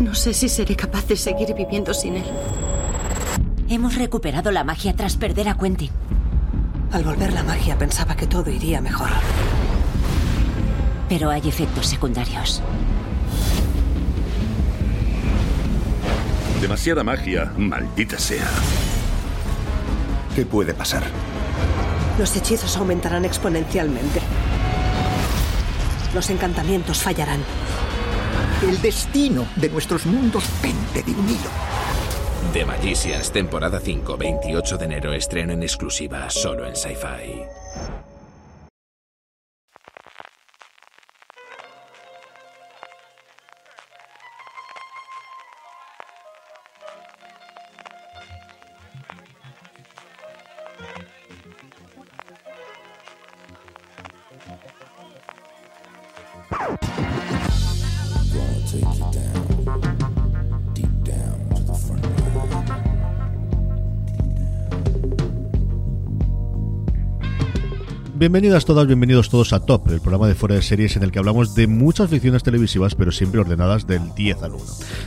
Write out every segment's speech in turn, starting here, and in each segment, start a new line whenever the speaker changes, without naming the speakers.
No sé si seré capaz de seguir viviendo sin él.
Hemos recuperado la magia tras perder a Quentin.
Al volver la magia pensaba que todo iría mejor.
Pero hay efectos secundarios.
Demasiada magia, maldita sea.
¿Qué puede pasar?
Los hechizos aumentarán exponencialmente. Los encantamientos fallarán.
El destino de nuestros mundos pende de un hilo.
The Magicians, temporada 5, 28 de enero, estreno en exclusiva, solo en Sci-Fi.
Bienvenidas todas, bienvenidos todos a Top, el programa de fuera de series en el que hablamos de muchas ficciones televisivas, pero siempre ordenadas del 10 al 1.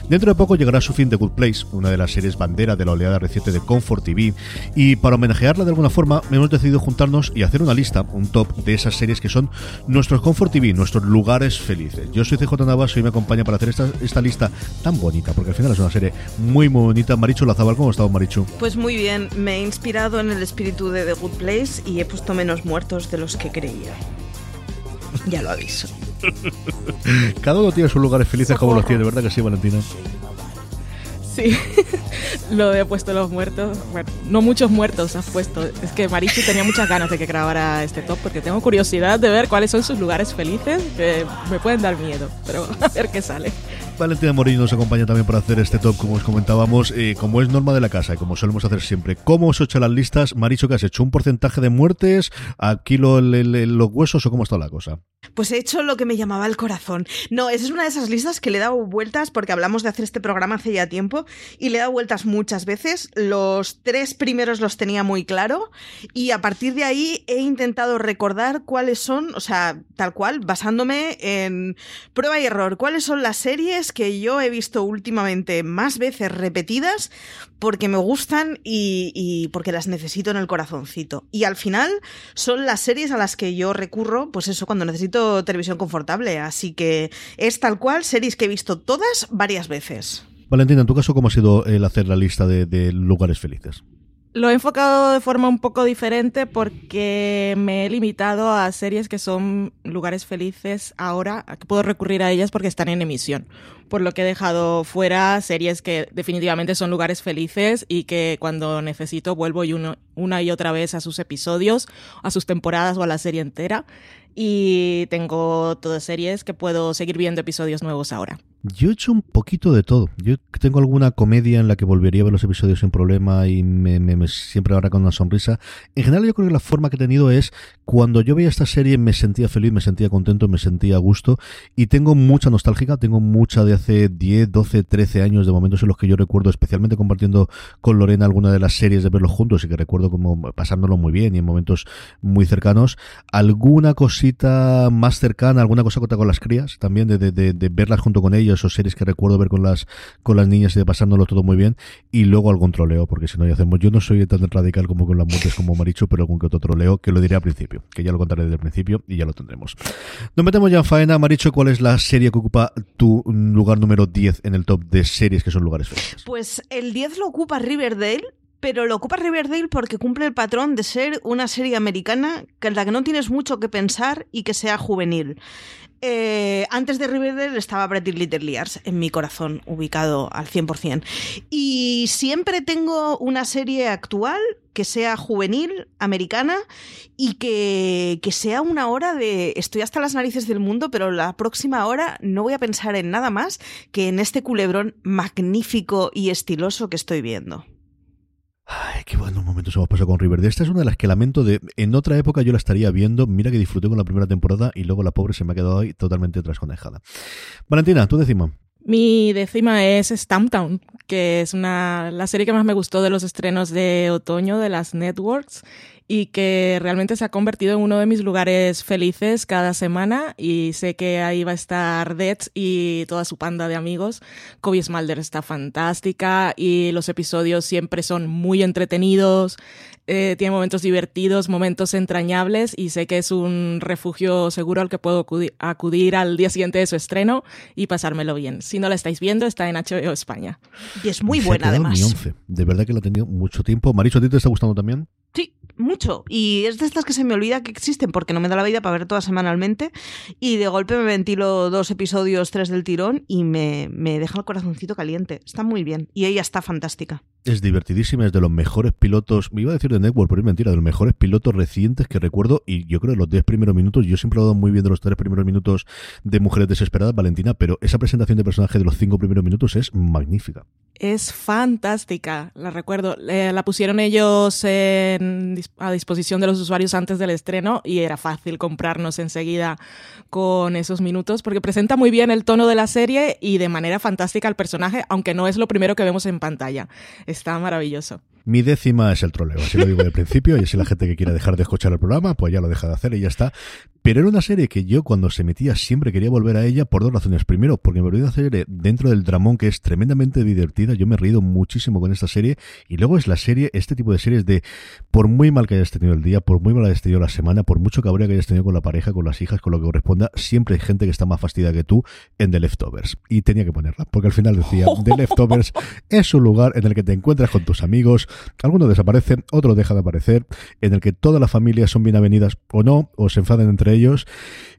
Dentro de poco llegará a su fin The Good Place, una de las series bandera de la oleada reciente de Comfort TV, y para homenajearla de alguna forma hemos decidido juntarnos y hacer una lista, un top de esas series que son nuestros Comfort TV, nuestros lugares felices. Yo soy CJ Navas y me acompaña para hacer esta, esta lista tan bonita, porque al final es una serie muy muy bonita. Marichu Lazabal, ¿cómo estado Marichu?
Pues muy bien, me he inspirado en el espíritu de The Good Place y he puesto menos muertos de los que creía. Ya lo aviso.
Cada uno tiene sus lugares felices como los tiene, ¿verdad que sí, Valentina?
Sí, lo he puesto los muertos. Bueno, no muchos muertos has puesto. Es que Marichu tenía muchas ganas de que grabara este top porque tengo curiosidad de ver cuáles son sus lugares felices que me pueden dar miedo. Pero a ver qué sale.
Valentina Morillo nos acompaña también para hacer este top, como os comentábamos, eh, como es norma de la casa y como solemos hacer siempre. ¿Cómo os he las listas? Maricho, ¿qué has hecho? ¿Un porcentaje de muertes? ¿Aquí lo, el- el- los huesos o cómo está la cosa?
Pues he hecho lo que me llamaba el corazón. No, esa es una de esas listas que le he dado vueltas porque hablamos de hacer este programa hace ya tiempo y le he dado vueltas muchas veces. Los tres primeros los tenía muy claro y a partir de ahí he intentado recordar cuáles son, o sea, tal cual, basándome en prueba y error, cuáles son las series que yo he visto últimamente más veces repetidas porque me gustan y, y porque las necesito en el corazoncito. Y al final son las series a las que yo recurro, pues eso, cuando necesito televisión confortable. Así que es tal cual, series que he visto todas varias veces.
Valentina, en tu caso, ¿cómo ha sido el hacer la lista de, de lugares felices?
Lo he enfocado de forma un poco diferente porque me he limitado a series que son lugares felices ahora, que puedo recurrir a ellas porque están en emisión. Por lo que he dejado fuera series que definitivamente son lugares felices y que cuando necesito vuelvo y uno- una y otra vez a sus episodios, a sus temporadas o a la serie entera. Y tengo todas series que puedo seguir viendo episodios nuevos ahora.
Yo he hecho un poquito de todo. Yo tengo alguna comedia en la que volvería a ver los episodios sin problema y me, me- me- siempre ahora con una sonrisa. En general yo creo que la forma que he tenido es cuando yo veía esta serie me sentía feliz, me sentía contento, me sentía a gusto y tengo mucha nostálgica, tengo mucha de hace 10, 12, 13 años de momentos en los que yo recuerdo, especialmente compartiendo con Lorena alguna de las series de verlos juntos y que recuerdo como pasándolo muy bien y en momentos muy cercanos. Alguna cosita más cercana, alguna cosa con las crías también, de, de- de- verlas junto con ellos o series que recuerdo ver con las con las niñas y de pasándolo todo muy bien. Y luego algún troleo, porque si no ya hacemos. Yo no soy tan radical como con las muertes como Marichu, pero algún que otro troleo que lo diré al principio, que ya lo contaré desde el principio y ya lo tendremos. Nos metemos ya en faena. Marichu, ¿cuál es la serie que ocupa tu mm, número 10 en el top de series que son lugares felices?
Pues el 10 lo ocupa Riverdale pero lo ocupa Riverdale porque cumple el patrón de ser una serie americana en la que no tienes mucho que pensar y que sea juvenil. Eh, antes de Riverdale estaba Pretty Little Liars en mi corazón, ubicado al 100%. Y siempre tengo una serie actual que sea juvenil, americana y que, que, sea una hora de estoy hasta las narices del mundo, pero la próxima hora no voy a pensar en nada más que en este culebrón magnífico y estiloso que estoy viendo.
Ay, qué buenos momentos hemos pasado con Riverdale. Esta es una de las que lamento de. En otra época yo la estaría viendo. Mira que disfruté con la primera temporada y luego la pobre se me ha quedado ahí totalmente trasconejada. Valentina, tu décima.
Mi décima es Stamptown, que es una, la serie que más me gustó de los estrenos de otoño de las networks y que realmente se ha convertido en uno de mis lugares felices cada semana y sé que ahí va a estar Death y toda su panda de amigos. Kobe Smalder está fantástica y los episodios siempre son muy entretenidos, eh, tiene momentos divertidos, momentos entrañables y sé que es un refugio seguro al que puedo acudir, al día siguiente de su estreno y pasármelo bien. Si no la estáis viendo, está en HBO España.
Y es muy buena además.
De verdad que lo he tenido mucho tiempo. Maricho, ¿a ti te está gustando también?
Sí, mucho. Y es de estas que se me olvida que existen porque no me da la vida para ver todas semanalmente. Y de golpe me ventilo dos episodios, tres del tirón y me, me deja el corazoncito caliente. Está muy bien. Y ella está fantástica.
Es divertidísima, es de los mejores pilotos, me iba a decir de Network, pero es mentira, de los mejores pilotos recientes que recuerdo. Y yo creo que los 10 primeros minutos, yo siempre he dado muy bien de los tres primeros minutos de Mujeres Desesperadas, Valentina, pero esa presentación de personaje de los cinco primeros minutos es magnífica.
Es fantástica, la recuerdo. la pusieron ellos a disposición de los usuarios antes del estreno y era fácil comprarnos enseguida con esos minutos porque presenta muy bien el tono de la serie y de manera fantástica al personaje, aunque no es lo primero que vemos en pantalla Está maravilloso.
Mi décima es el troleo, así lo digo de principio, y si la gente que quiera dejar de escuchar el programa, pues ya lo deja de hacer y ya está. Pero era una serie que yo cuando se emitía siempre quería volver a ella por dos razones. Primero, porque me volví a serie dentro del dramón que es tremendamente divertida, yo me he reído muchísimo con esta serie, y luego es la serie, este tipo de series de, por muy mal que hayas tenido el día, por muy mal que hayas tenido la semana, por mucho cabrón que hayas tenido con la pareja, con las hijas, con lo que corresponda, siempre hay gente que está más fastidiada que tú en The Leftovers. Y tenía que ponerla, porque al final decía, The Leftovers es un lugar en el que te encuentras con tus amigos, algunos desaparecen, otros dejan de aparecer, en el que todas las familias son bien avenidas o no, o se enfadan entre ellos,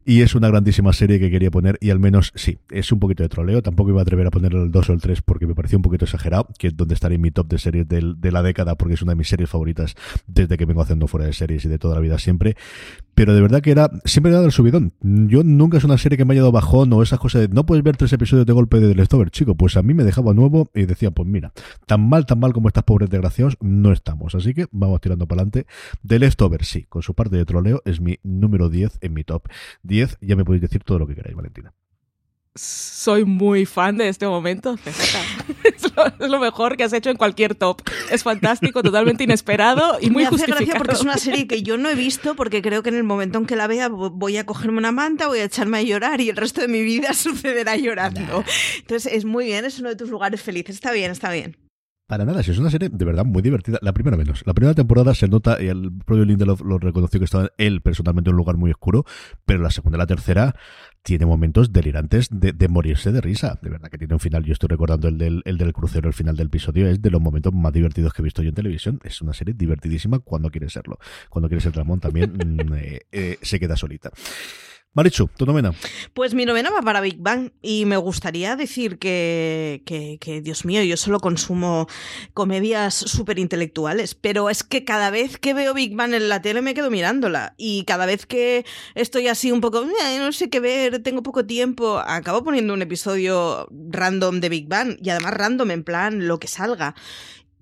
y es una grandísima serie que quería poner, y al menos sí, es un poquito de troleo, tampoco iba a atrever a ponerle el 2 o el 3 porque me pareció un poquito exagerado, que es donde estaría en mi top de series de la década, porque es una de mis series favoritas desde que vengo haciendo fuera de series y de toda la vida siempre, pero de verdad que era siempre he dado el subidón. Yo nunca es una serie que me haya dado bajón o esas cosas de no puedes ver tres episodios de golpe de Leftover, chico. Pues a mí me dejaba nuevo y decía, pues mira, tan mal, tan mal como estas pobres desgraciados, no estamos. Así que vamos tirando para adelante. The Leftover, sí, con su parte de troleo, es mi número 10 en mi top 10. Ya me podéis decir todo lo que queráis, Valentina
soy muy fan de este momento. Es lo, mejor que has hecho en cualquier top. Es fantástico, totalmente inesperado y muy Me hace gracia
porque es una serie que yo no he visto porque creo que en el momento en que la vea voy a cogerme una manta, voy a echarme a llorar y el resto de mi vida sucederá llorando. Entonces es muy bien, es uno de tus lugares felices. Está bien, está bien.
Para nada, si es una serie de verdad muy divertida. La primera menos. La primera temporada se nota, y el propio Lindelof lo reconoció que estaba él personalmente en un lugar muy oscuro, pero la segunda y la tercera tiene momentos delirantes de, morirse de risa. De verdad que tiene un final, yo estoy recordando el del, el del crucero, el final del episodio, es de los momentos más divertidos que he visto yo en televisión. Es una serie divertidísima cuando quiere serlo. Cuando quiere ser Ramón también mm, eh, eh, se queda solita. Marichu, tu novena.
Pues mi novena va para Big Bang y me gustaría decir que, que, Dios mío, yo solo consumo comedias súper intelectuales, pero es que cada vez que veo Big Bang en la tele me quedo mirándola y cada vez que estoy así un poco, no sé qué ver, tengo poco tiempo, acabo poniendo un episodio random de Big Bang y además random en plan lo que salga.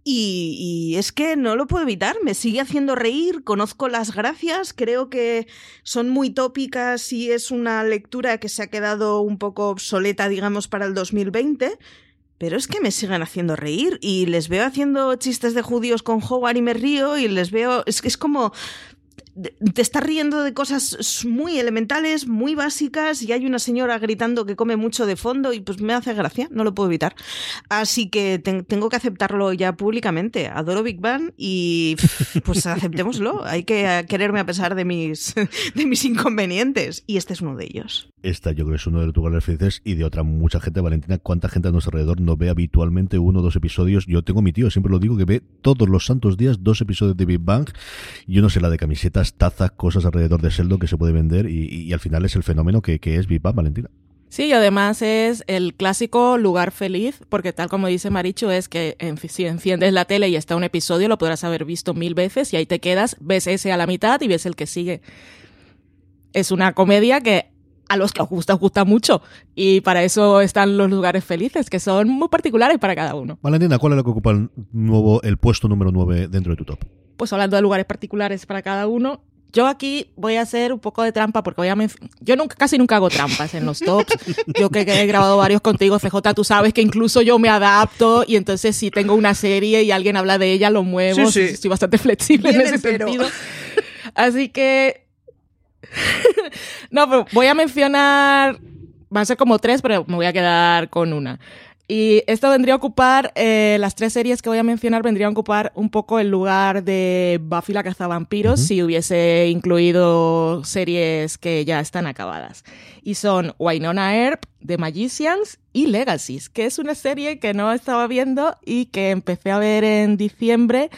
Y, es que no lo puedo evitar, me sigue haciendo reír, conozco las gracias, creo que son muy tópicas y es una lectura que se ha quedado un poco obsoleta, digamos, para el 2020, pero es que me siguen haciendo reír y les veo haciendo chistes de judíos con Howard y me río y les veo, es que es como te estás riendo de cosas muy elementales, muy básicas, y hay una señora gritando que come mucho de fondo y pues me hace gracia, no lo puedo evitar. Así que tengo que aceptarlo ya públicamente. Adoro Big Bang y pues aceptémoslo. Hay que quererme a pesar de mis, de mis inconvenientes. Y este es uno de ellos.
Esta yo creo que es uno de lugares felices y de otra mucha gente, Valentina. ¿Cuánta gente a nuestro alrededor no ve habitualmente uno o dos episodios? Yo tengo mi tío, siempre lo digo, que ve todos los santos días dos episodios de Big Bang. Yo no sé la de tazas, cosas alrededor de Sheldon que se puede vender y, al final es el fenómeno que, que es Big Bang, Valentina.
Sí, y además es el clásico lugar feliz, porque tal como dice Maricho, es que si enciendes la tele y está un episodio, lo podrás haber visto mil veces y ahí te quedas, ves ese a la mitad y ves el que sigue. Es una comedia que a los que os gusta, os gusta mucho. Y para eso están los lugares felices, que son muy particulares para cada uno.
Valentina, ¿cuál es lo que ocupa el, nuevo, el puesto número 9 dentro de tu top?
Pues hablando de lugares particulares para cada uno, yo aquí voy a hacer un poco de trampa porque voy a yo nunca, casi nunca hago trampas en los tops. Yo que he grabado varios contigo, CJ, tú sabes que incluso yo me adapto y entonces si tengo una serie y alguien habla de ella, lo muevo. Sí, Estoy bastante flexible en ese sentido. Así que no, pero voy a mencionar, va a ser como tres, pero me voy a quedar con una. Y esto vendría a ocupar, eh, las tres series que voy a mencionar vendrían a ocupar un poco el lugar de Buffy la cazavampiros si hubiese incluido series que ya están acabadas. Y son Wynonna Earp, The Magicians y Legacies, que es una serie que no estaba viendo y que empecé a ver en diciembre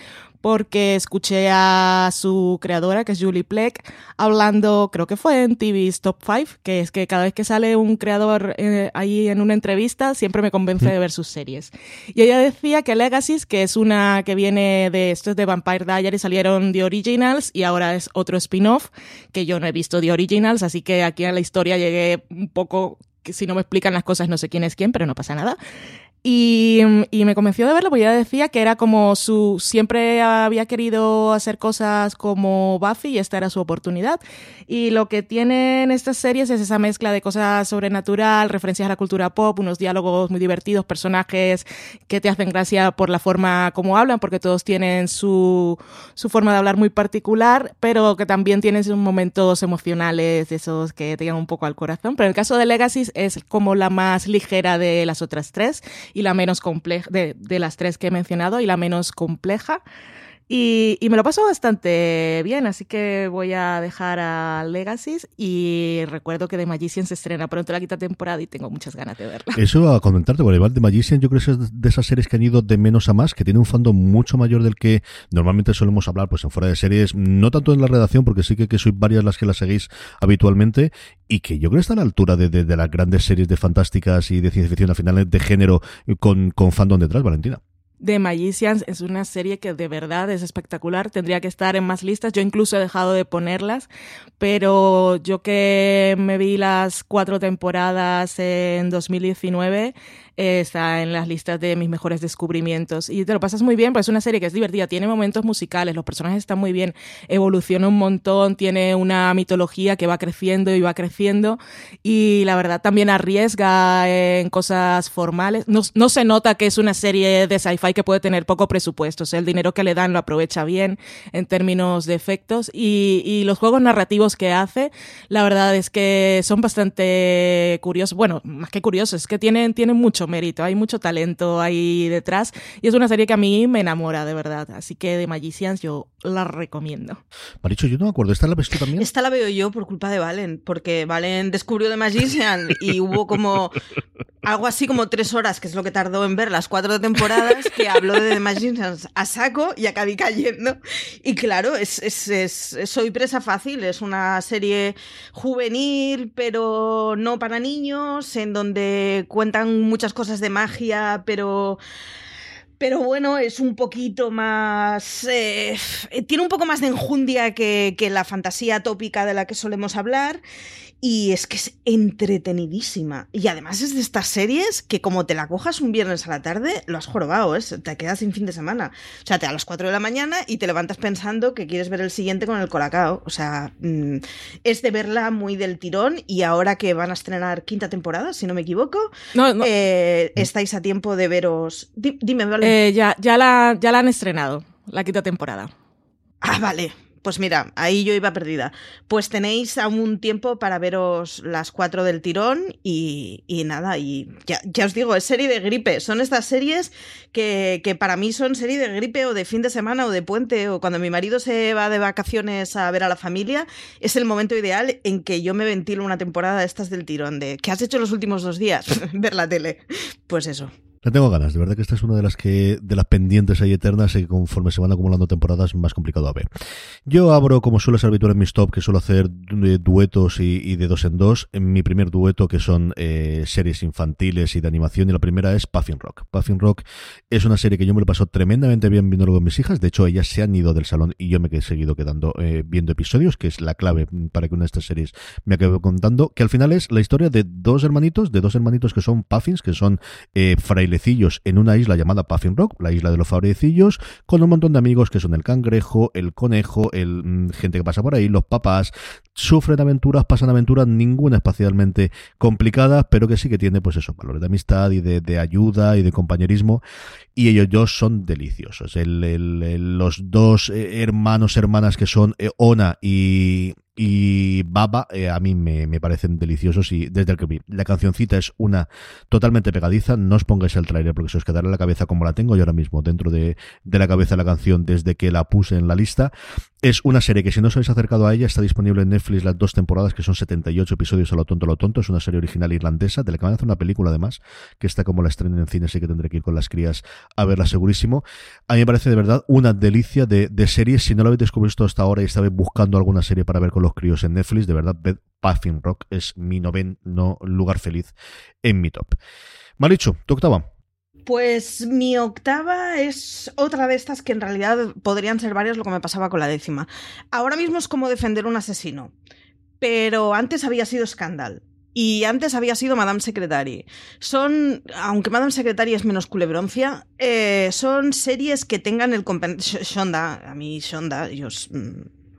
porque escuché a su creadora, que es Julie Pleck, hablando, creo que fue en TV's Top 5, que es que cada vez que sale un creador eh, ahí en una entrevista, siempre me convence de ver sus series. Y ella decía que Legacies, que es una que viene de, esto es de Vampire Diaries, salieron The Originals y ahora es otro spin-off, que yo no he visto The Originals, así que aquí a la historia llegué un poco que si no me explican las cosas no sé quién es quién, pero no pasa nada. Y, y, me convenció de verlo porque ella decía que era como su. Siempre había querido hacer cosas como Buffy y esta era su oportunidad. Y lo que tienen estas series es esa mezcla de cosas sobrenatural, referencias a la cultura pop, unos diálogos muy divertidos, personajes que te hacen gracia por la forma como hablan, porque todos tienen su, su forma de hablar muy particular, pero que también tienen sus momentos emocionales, esos que te llegan un poco al corazón. Pero en el caso de Legacy es como la más ligera de las otras tres y la menos compleja, de, de las tres que he mencionado, y la menos compleja. Y, me lo paso bastante bien, así que voy a dejar a Legacies y recuerdo que The Magician se estrena pronto la quinta temporada y tengo muchas ganas de verla.
Eso a comentarte, porque igual The Magician yo creo que es de esas series que han ido de menos a más, que tiene un fondo mucho mayor del que normalmente solemos hablar pues en fuera de series, no tanto en la redacción, porque sí que, que sois varias las que la seguís habitualmente, y que yo creo que está a la altura de, de, las grandes series de fantásticas y de ciencia ficción a finales de género con, con fandom detrás, Valentina.
The Magicians es una serie que de verdad es espectacular. Tendría que estar en más listas. Yo incluso he dejado de ponerlas, pero yo que me vi las cuatro temporadas en 2019, está en las listas de mis mejores descubrimientos. Y te lo pasas muy bien, pues es una serie que es divertida, tiene momentos musicales, los personajes están muy bien, evoluciona un montón, tiene una mitología que va creciendo y va creciendo. Y la verdad también arriesga en cosas formales. No, no se nota que es una serie de sci-fi que puede tener poco presupuesto. O sea, el dinero que le dan lo aprovecha bien en términos de efectos. Y, y los juegos narrativos que hace, la verdad es que son bastante curiosos. Bueno, más que curiosos, es que tienen, tienen mucho mérito, hay mucho talento ahí detrás y es una serie que a mí me enamora de verdad. Así que de Magicians yo la recomiendo.
Maricho, yo no me acuerdo, ¿esta la ves tú también?
Esta la veo yo por culpa de Valen, porque Valen descubrió de Magician y hubo como algo así como tres horas, que es lo que tardó en ver las cuatro temporadas, que habló de The Magicians a saco y acabé cayendo. Y claro, es, es, es, soy presa fácil, es una serie juvenil, pero no para niños, en donde cuentan muchas cosas de magia, pero pero bueno, es un poquito más... Eh, tiene un poco más de enjundia que, que, la fantasía tópica de la que solemos hablar y es que es entretenidísima. Y además es de estas series que como te la cojas un viernes a la tarde, lo has jorobado, ¿eh? Te quedas sin fin de semana. O sea, te a las 4 de la mañana y te levantas pensando que quieres ver el siguiente con el colacao. O sea, mm, es de verla muy del tirón y ahora que van a estrenar quinta temporada, si no me equivoco, eh, estáis a tiempo de veros... dime,
¿vale? Eh, ya, ya, la, ya la han estrenado, la quinta temporada.
Ah, vale. Pues mira, ahí yo iba perdida. Pues tenéis aún tiempo para veros las cuatro del tirón y, nada, y ya, os digo, es serie de gripe. Son estas series que, que, para mí son serie de gripe o de fin de semana o de puente o cuando mi marido se va de vacaciones a ver a la familia, es el momento ideal en que yo me ventilo una temporada de estas del tirón, de ¿qué has hecho los últimos dos días? ver la tele. Pues eso.
La tengo ganas, de verdad que esta es una de las que de las pendientes ahí eternas y conforme se van acumulando temporadas más complicado a ver. Yo abro, como suele ser habitual en mis top, que suelo hacer duetos y, de dos en dos. En mi primer dueto, que son eh, series infantiles y de animación, y la primera es Puffin Rock. Puffin Rock es una serie que yo me lo paso tremendamente bien viendo con mis hijas. De hecho, ellas se han ido del salón y yo me he seguido quedando eh, viendo episodios, que es la clave para que una de estas series me acabe contando. Que al final es la historia de dos hermanitos, de dos hermanitos que son Puffins, que son eh, en una isla llamada Puffin Rock, la isla de los frailecillos, con un montón de amigos que son el cangrejo, el conejo, el mm, gente que pasa por ahí, los papás, sufren aventuras, pasan aventuras, ninguna especialmente complicada, pero que sí que tiene, pues eso, valores de amistad y de, ayuda y de compañerismo. Y ellos dos son deliciosos. los dos eh, hermanos, hermanas que son eh, Ona y, y Baba eh, a mí me, me, parecen deliciosos y desde el que vi la cancioncita es una totalmente pegadiza no os pongáis el trailer porque se os quedará en la cabeza como la tengo yo ahora mismo dentro de, de la cabeza la canción desde que la puse en la lista es una serie que si no os habéis acercado a ella está disponible en Netflix las dos temporadas que son 78 episodios a lo tonto a lo tonto es una serie original irlandesa de la que van a hacer una película además que está como la estrena en cine así que tendré que ir con las crías a verla segurísimo a mí me parece de verdad una delicia de, de series si no lo habéis descubierto hasta ahora y estabais buscando alguna serie para ver con los críos en Netflix, de verdad, Puffin Rock es mi noveno lugar feliz en mi top. Maricho, tu octava.
Pues mi octava es otra de estas que en realidad podrían ser varias, lo que me pasaba con la décima. Ahora mismo es como defender un asesino, pero antes había sido Scandal. Y antes había sido Madame Secretary. Son, aunque Madame Secretary es menos culebroncia, eh, son series que tengan el Shonda, a mí Shonda, ellos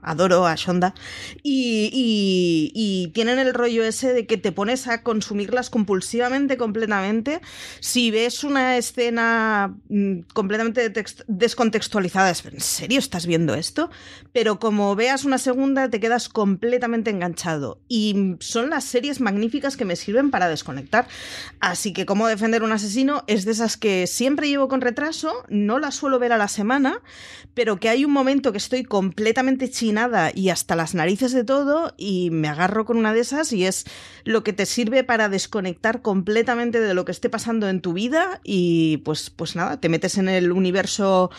adoro a Shonda, y, tienen el rollo ese de que te pones a consumirlas compulsivamente, completamente. Si ves una escena mm, completamente descontextualizada, es, ¿en serio estás viendo esto? Pero como veas una segunda, te quedas completamente enganchado. Y son las series magníficas que me sirven para desconectar. Así que como defender un asesino es de esas que siempre llevo con retraso, no las suelo ver a la semana, pero que hay un momento que estoy completamente chinada y hasta las narices de todo y me agarro con una de esas y es lo que te sirve para desconectar completamente de lo que esté pasando en tu vida y pues, pues nada, te metes en el universo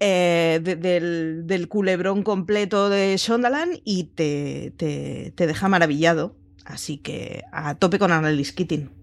eh, del, del, culebrón completo de Shondaland y te, te, te deja maravillado. Así que a tope con Annalise Keating.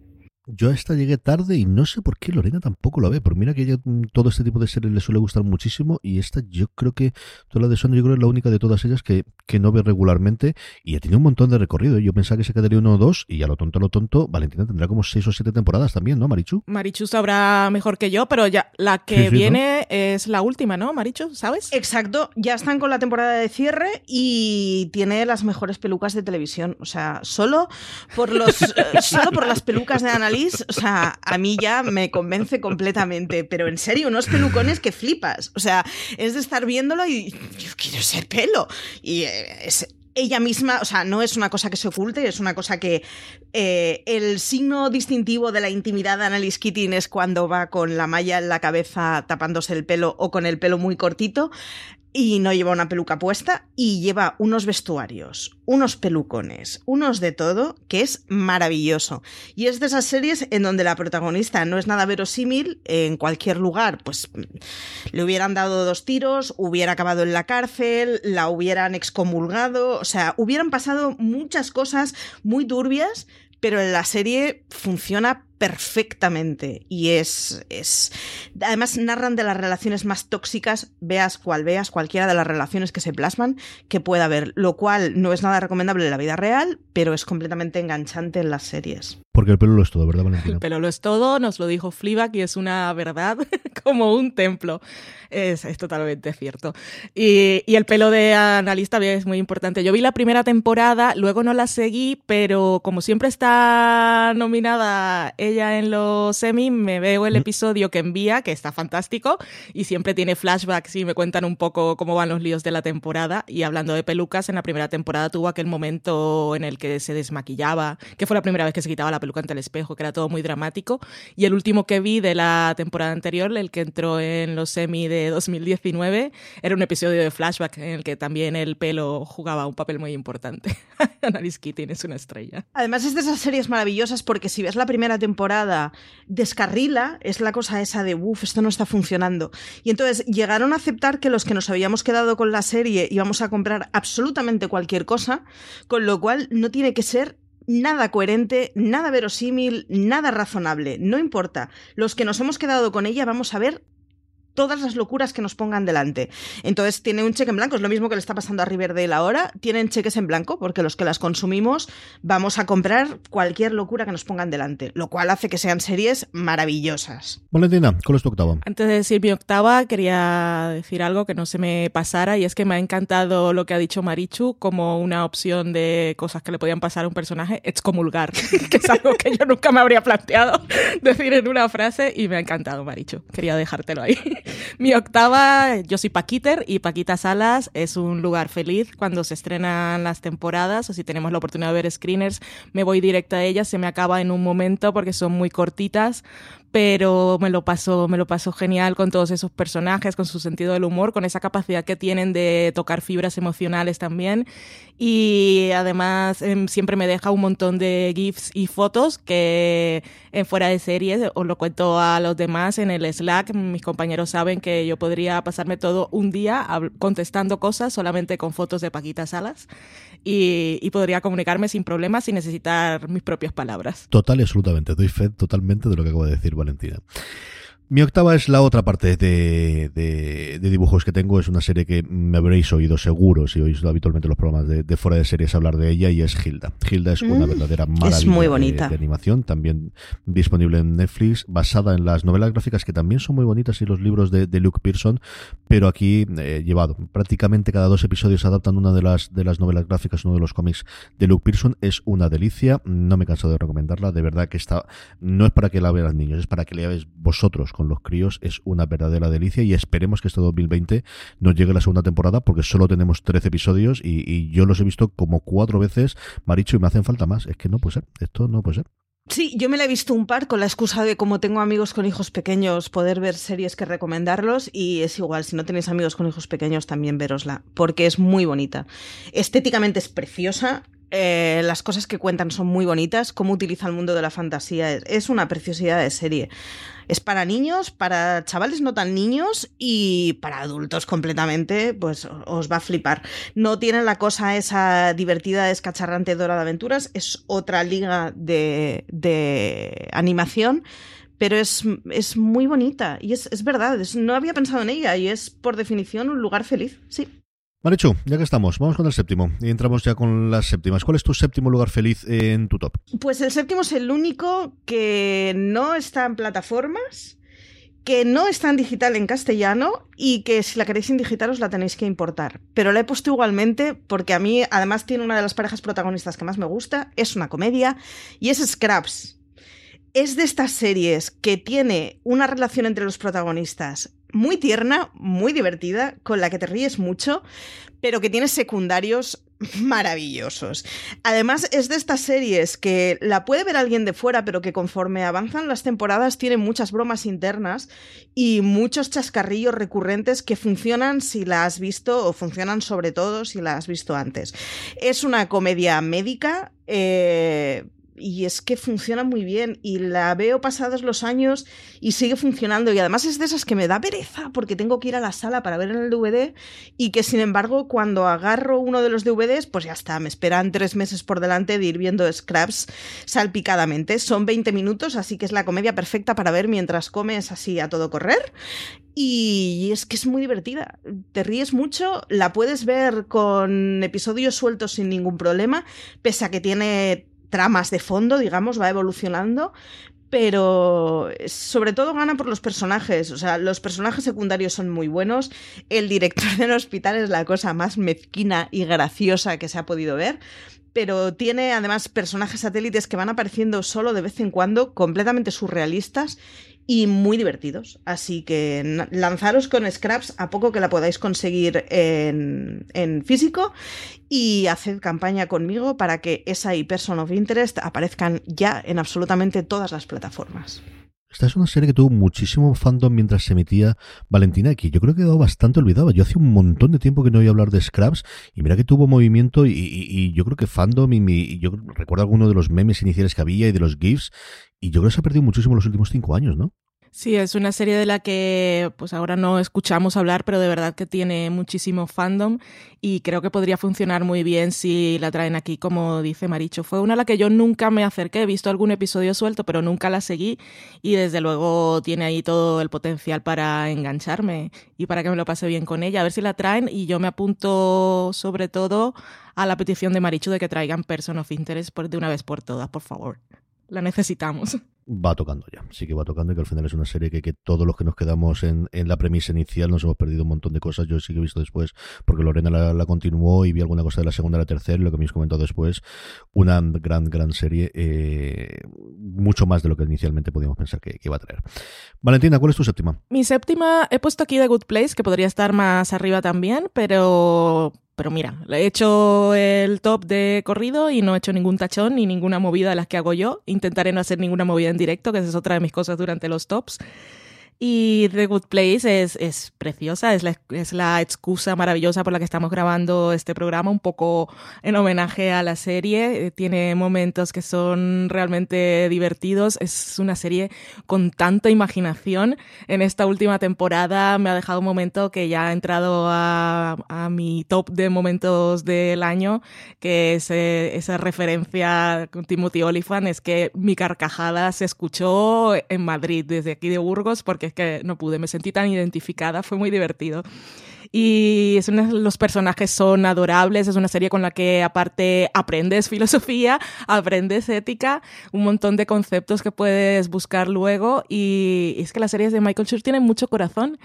Yo a esta llegué tarde y no sé por qué Lorena tampoco lo ve, porque mira que ella mm, todo este tipo de series le suele gustar muchísimo y esta yo creo que, toda la de Son yo creo que es la única de todas ellas que, que no ve regularmente y ha tenido un montón de recorrido. Yo pensaba que se quedaría uno o dos y a lo tonto, a lo tonto, Valentina tendrá como seis o siete temporadas también, ¿no, Marichu?
Marichu sabrá mejor que yo, pero ya la que viene es la última, ¿no, Marichu? ¿Sabes?
Exacto, ya están con la temporada de cierre y tiene las mejores pelucas de televisión. O sea, solo por los solo por las pelucas de O sea, a mí ya me convence completamente, pero en serio, unos pelucones que flipas. O sea, es de estar viéndolo y yo quiero ser pelo. Y eh, es, ella misma, o sea, no es una cosa que se oculte, es una cosa que eh, el signo distintivo de la intimidad de Annalise Keating es cuando va con la malla en la cabeza tapándose el pelo o con el pelo muy cortito y no lleva una peluca puesta y lleva unos vestuarios, unos pelucones, unos de todo, que es maravilloso. Y es de esas series en donde la protagonista no es nada verosímil, en cualquier lugar, pues le hubieran dado dos tiros, hubiera acabado en la cárcel, la hubieran excomulgado, o sea, hubieran pasado muchas cosas muy turbias, pero en la serie funciona perfectamente y es, es además narran de las relaciones más tóxicas veas cual veas cualquiera de las relaciones que se plasman que pueda haber lo cual no es nada recomendable en la vida real pero es completamente enganchante en las series
porque el pelo lo es todo, ¿verdad, Valentina?
El pelo lo es todo, nos lo dijo Fleabag y es una verdad como un templo. Es, es totalmente cierto. Y, y, el pelo de analista es muy importante. Yo vi la primera temporada, luego no la seguí, pero como siempre está nominada ella en los semi, me veo el mm. episodio que envía, que está fantástico, y siempre tiene flashbacks y me cuentan un poco cómo van los líos de la temporada. Y hablando de pelucas, en la primera temporada tuvo aquel momento en el que se desmaquillaba, que fue la primera vez que se quitaba la peluca ante el espejo, que era todo muy dramático. Y el último que vi de la temporada anterior, el que entró en los semi de 2019, era un episodio de flashback en el que también el pelo jugaba un papel muy importante. Annalise Keating es una estrella.
Además es de esas series maravillosas porque si ves la primera temporada, descarrila, es la cosa esa de, uff, esto no está funcionando. Y entonces llegaron a aceptar que los que nos habíamos quedado con la serie íbamos a comprar absolutamente cualquier cosa, con lo cual no tiene que ser nada coherente, nada verosímil, nada razonable, no importa. Los que nos hemos quedado con ella vamos a ver todas las locuras que nos pongan delante. Entonces tiene un cheque en blanco, es lo mismo que le está pasando a Riverdale ahora, tienen cheques en blanco porque los que las consumimos vamos a comprar cualquier locura que nos pongan delante, lo cual hace que sean series maravillosas.
Valentina, ¿cuál es tu octava?
Antes de decir mi octava, quería decir algo que no se me pasara y es que me ha encantado lo que ha dicho Marichu como una opción de cosas que le podían pasar a un personaje, excomulgar, que es algo que yo nunca me habría planteado decir en una frase y me ha encantado Marichu. Quería dejártelo ahí. Mi octava, yo soy Paquiter y Paquita Salas es un lugar feliz cuando se estrenan las temporadas o si tenemos la oportunidad de ver screeners, me voy directa a ellas, se me acaba en un momento porque son muy cortitas, pero me lo paso, me lo paso genial con todos esos personajes, con su sentido del humor, con esa capacidad que tienen de tocar fibras emocionales también. Y además em, siempre me deja un montón de GIFs y fotos que en fuera de series os lo cuento a los demás en el Slack. Mis compañeros saben que yo podría pasarme todo un día contestando cosas solamente con fotos de Paquita Salas y, y podría comunicarme sin problemas sin necesitar mis propias palabras.
Total y absolutamente. Doy fe totalmente de lo que acabo de decir. Valentina. Mi octava es la otra parte de, de, dibujos que tengo. Es una serie que me habréis oído seguro si oís habitualmente los programas de, fuera de series hablar de ella y es Hilda. Hilda es una mm, verdadera maravilla
muy bonita.
De, animación, también disponible en Netflix, basada en las novelas gráficas que también son muy bonitas y los libros de, Luke Pearson, pero aquí eh, llevado. Prácticamente cada dos episodios adaptan una de las, de las novelas gráficas, uno de los cómics de Luke Pearson. Es una delicia. No me canso de recomendarla. De verdad que está, no es para que la vean niños, es para que la veáis vosotros con los críos es una verdadera delicia y esperemos que este 2020 nos llegue la segunda temporada porque solo tenemos 13 episodios y, yo los he visto como cuatro veces, Maricho, y me hacen falta más. Es que no puede ser, esto no puede ser.
Sí, yo me la he visto un par con la excusa de como tengo amigos con hijos pequeños, poder ver series que recomendarlos y es igual, si no tenéis amigos con hijos pequeños también verosla, porque es muy bonita. Estéticamente es preciosa, eh, las cosas que cuentan son muy bonitas, cómo utiliza el mundo de la fantasía es una preciosidad de serie. Es para niños, para chavales no tan niños y para adultos completamente, pues os va a flipar. No tiene la cosa esa divertida, descacharrante Dora de Aventuras, es otra liga de, de animación pero es, es, muy bonita y es, es verdad, no había pensado en ella y es por definición un lugar feliz, sí.
Marichu, ya que estamos, vamos con el séptimo y entramos ya con las séptimas. ¿Cuál es tu séptimo lugar feliz en tu top?
Pues el séptimo es el único que no está en plataformas, que no está en digital en castellano y que si la queréis en digital os la tenéis que importar. Pero la he puesto igualmente porque a mí además tiene una de las parejas protagonistas que más me gusta, es una comedia y es Scraps. Es de estas series que tiene una relación entre los protagonistas muy tierna, muy divertida, con la que te ríes mucho, pero que tiene secundarios maravillosos. Además, es de estas series que la puede ver alguien de fuera, pero que conforme avanzan las temporadas tiene muchas bromas internas y muchos chascarrillos recurrentes que funcionan si la has visto o funcionan sobre todo si la has visto antes. Es una comedia médica. Eh, y es que funciona muy bien y la veo pasados los años y sigue funcionando y además es de esas que me da pereza porque tengo que ir a la sala para ver en el DVD y que sin embargo cuando agarro uno de los DVDs pues ya está, me esperan tres meses por delante de ir viendo Scraps salpicadamente. Son 20 minutos así que es la comedia perfecta para ver mientras comes así a todo correr y es que es muy divertida. Te ríes mucho, la puedes ver con episodios sueltos sin ningún problema, pese a que tiene tramas de fondo, digamos, va evolucionando, pero sobre todo gana por los personajes. O sea, los personajes secundarios son muy buenos. El director del hospital es la cosa más mezquina y graciosa que se ha podido ver. Pero tiene además personajes satélites que van apareciendo solo de vez en cuando, completamente surrealistas y muy divertidos. Así que lanzaros con Scraps a poco que la podáis conseguir en, físico y haced campaña conmigo para que esa y Person of Interest aparezcan ya en absolutamente todas las plataformas.
Esta es una serie que tuvo muchísimo fandom mientras se emitía Valentina, que yo creo que quedado bastante olvidada. Yo hace un montón de tiempo que no oía hablar de Scraps y mira que tuvo movimiento y, yo creo que fandom y, y, yo recuerdo algunos de los memes iniciales que había y de los GIFs y yo creo que se ha perdido muchísimo en los últimos cinco años, ¿no?
Sí, es una serie de la que pues ahora no escuchamos hablar, pero de verdad que tiene muchísimo fandom y creo que podría funcionar muy bien si la traen aquí, como dice Maricho. Fue una a la que yo nunca me acerqué, he visto algún episodio suelto, pero nunca la seguí y desde luego tiene ahí todo el potencial para engancharme y para que me lo pase bien con ella. A ver si la traen y yo me apunto sobre todo a la petición de Maricho de que traigan Person of Interest de una vez por todas, por favor. La necesitamos
va tocando ya. Sí que va tocando y que al final es una serie que, que todos los que nos quedamos en, en, la premisa inicial nos hemos perdido un montón de cosas. Yo sí que he visto después, porque Lorena la, continuó y vi alguna cosa de la segunda la tercera y lo que me has comentado después. Una gran, gran serie. Eh, mucho más de lo que inicialmente podíamos pensar que, que, iba a traer. Valentina, ¿cuál es tu séptima?
Mi séptima, he puesto aquí The Good Place, que podría estar más arriba también, pero pero mira, he hecho el top de corrido y no he hecho ningún tachón ni ninguna movida de las que hago yo. Intentaré no hacer ninguna movida en directo, que esa es otra de mis cosas durante los tops. Y The Good Place es, es preciosa, es la, es la, excusa maravillosa por la que estamos grabando este programa, un poco en homenaje a la serie. Eh, tiene momentos que son realmente divertidos. Es una serie con tanta imaginación. En esta última temporada me ha dejado un momento que ya ha entrado a, a mi top de momentos del año, que es eh, esa referencia con Timothy Olyphant, es que mi carcajada se escuchó en Madrid, desde aquí de Burgos, porque que no pude, me sentí tan identificada, fue muy divertido. Y los personajes son adorables, es una serie con la que aparte aprendes filosofía, aprendes ética, un montón de conceptos que puedes buscar luego y es que las series de Michael Schur tienen mucho corazón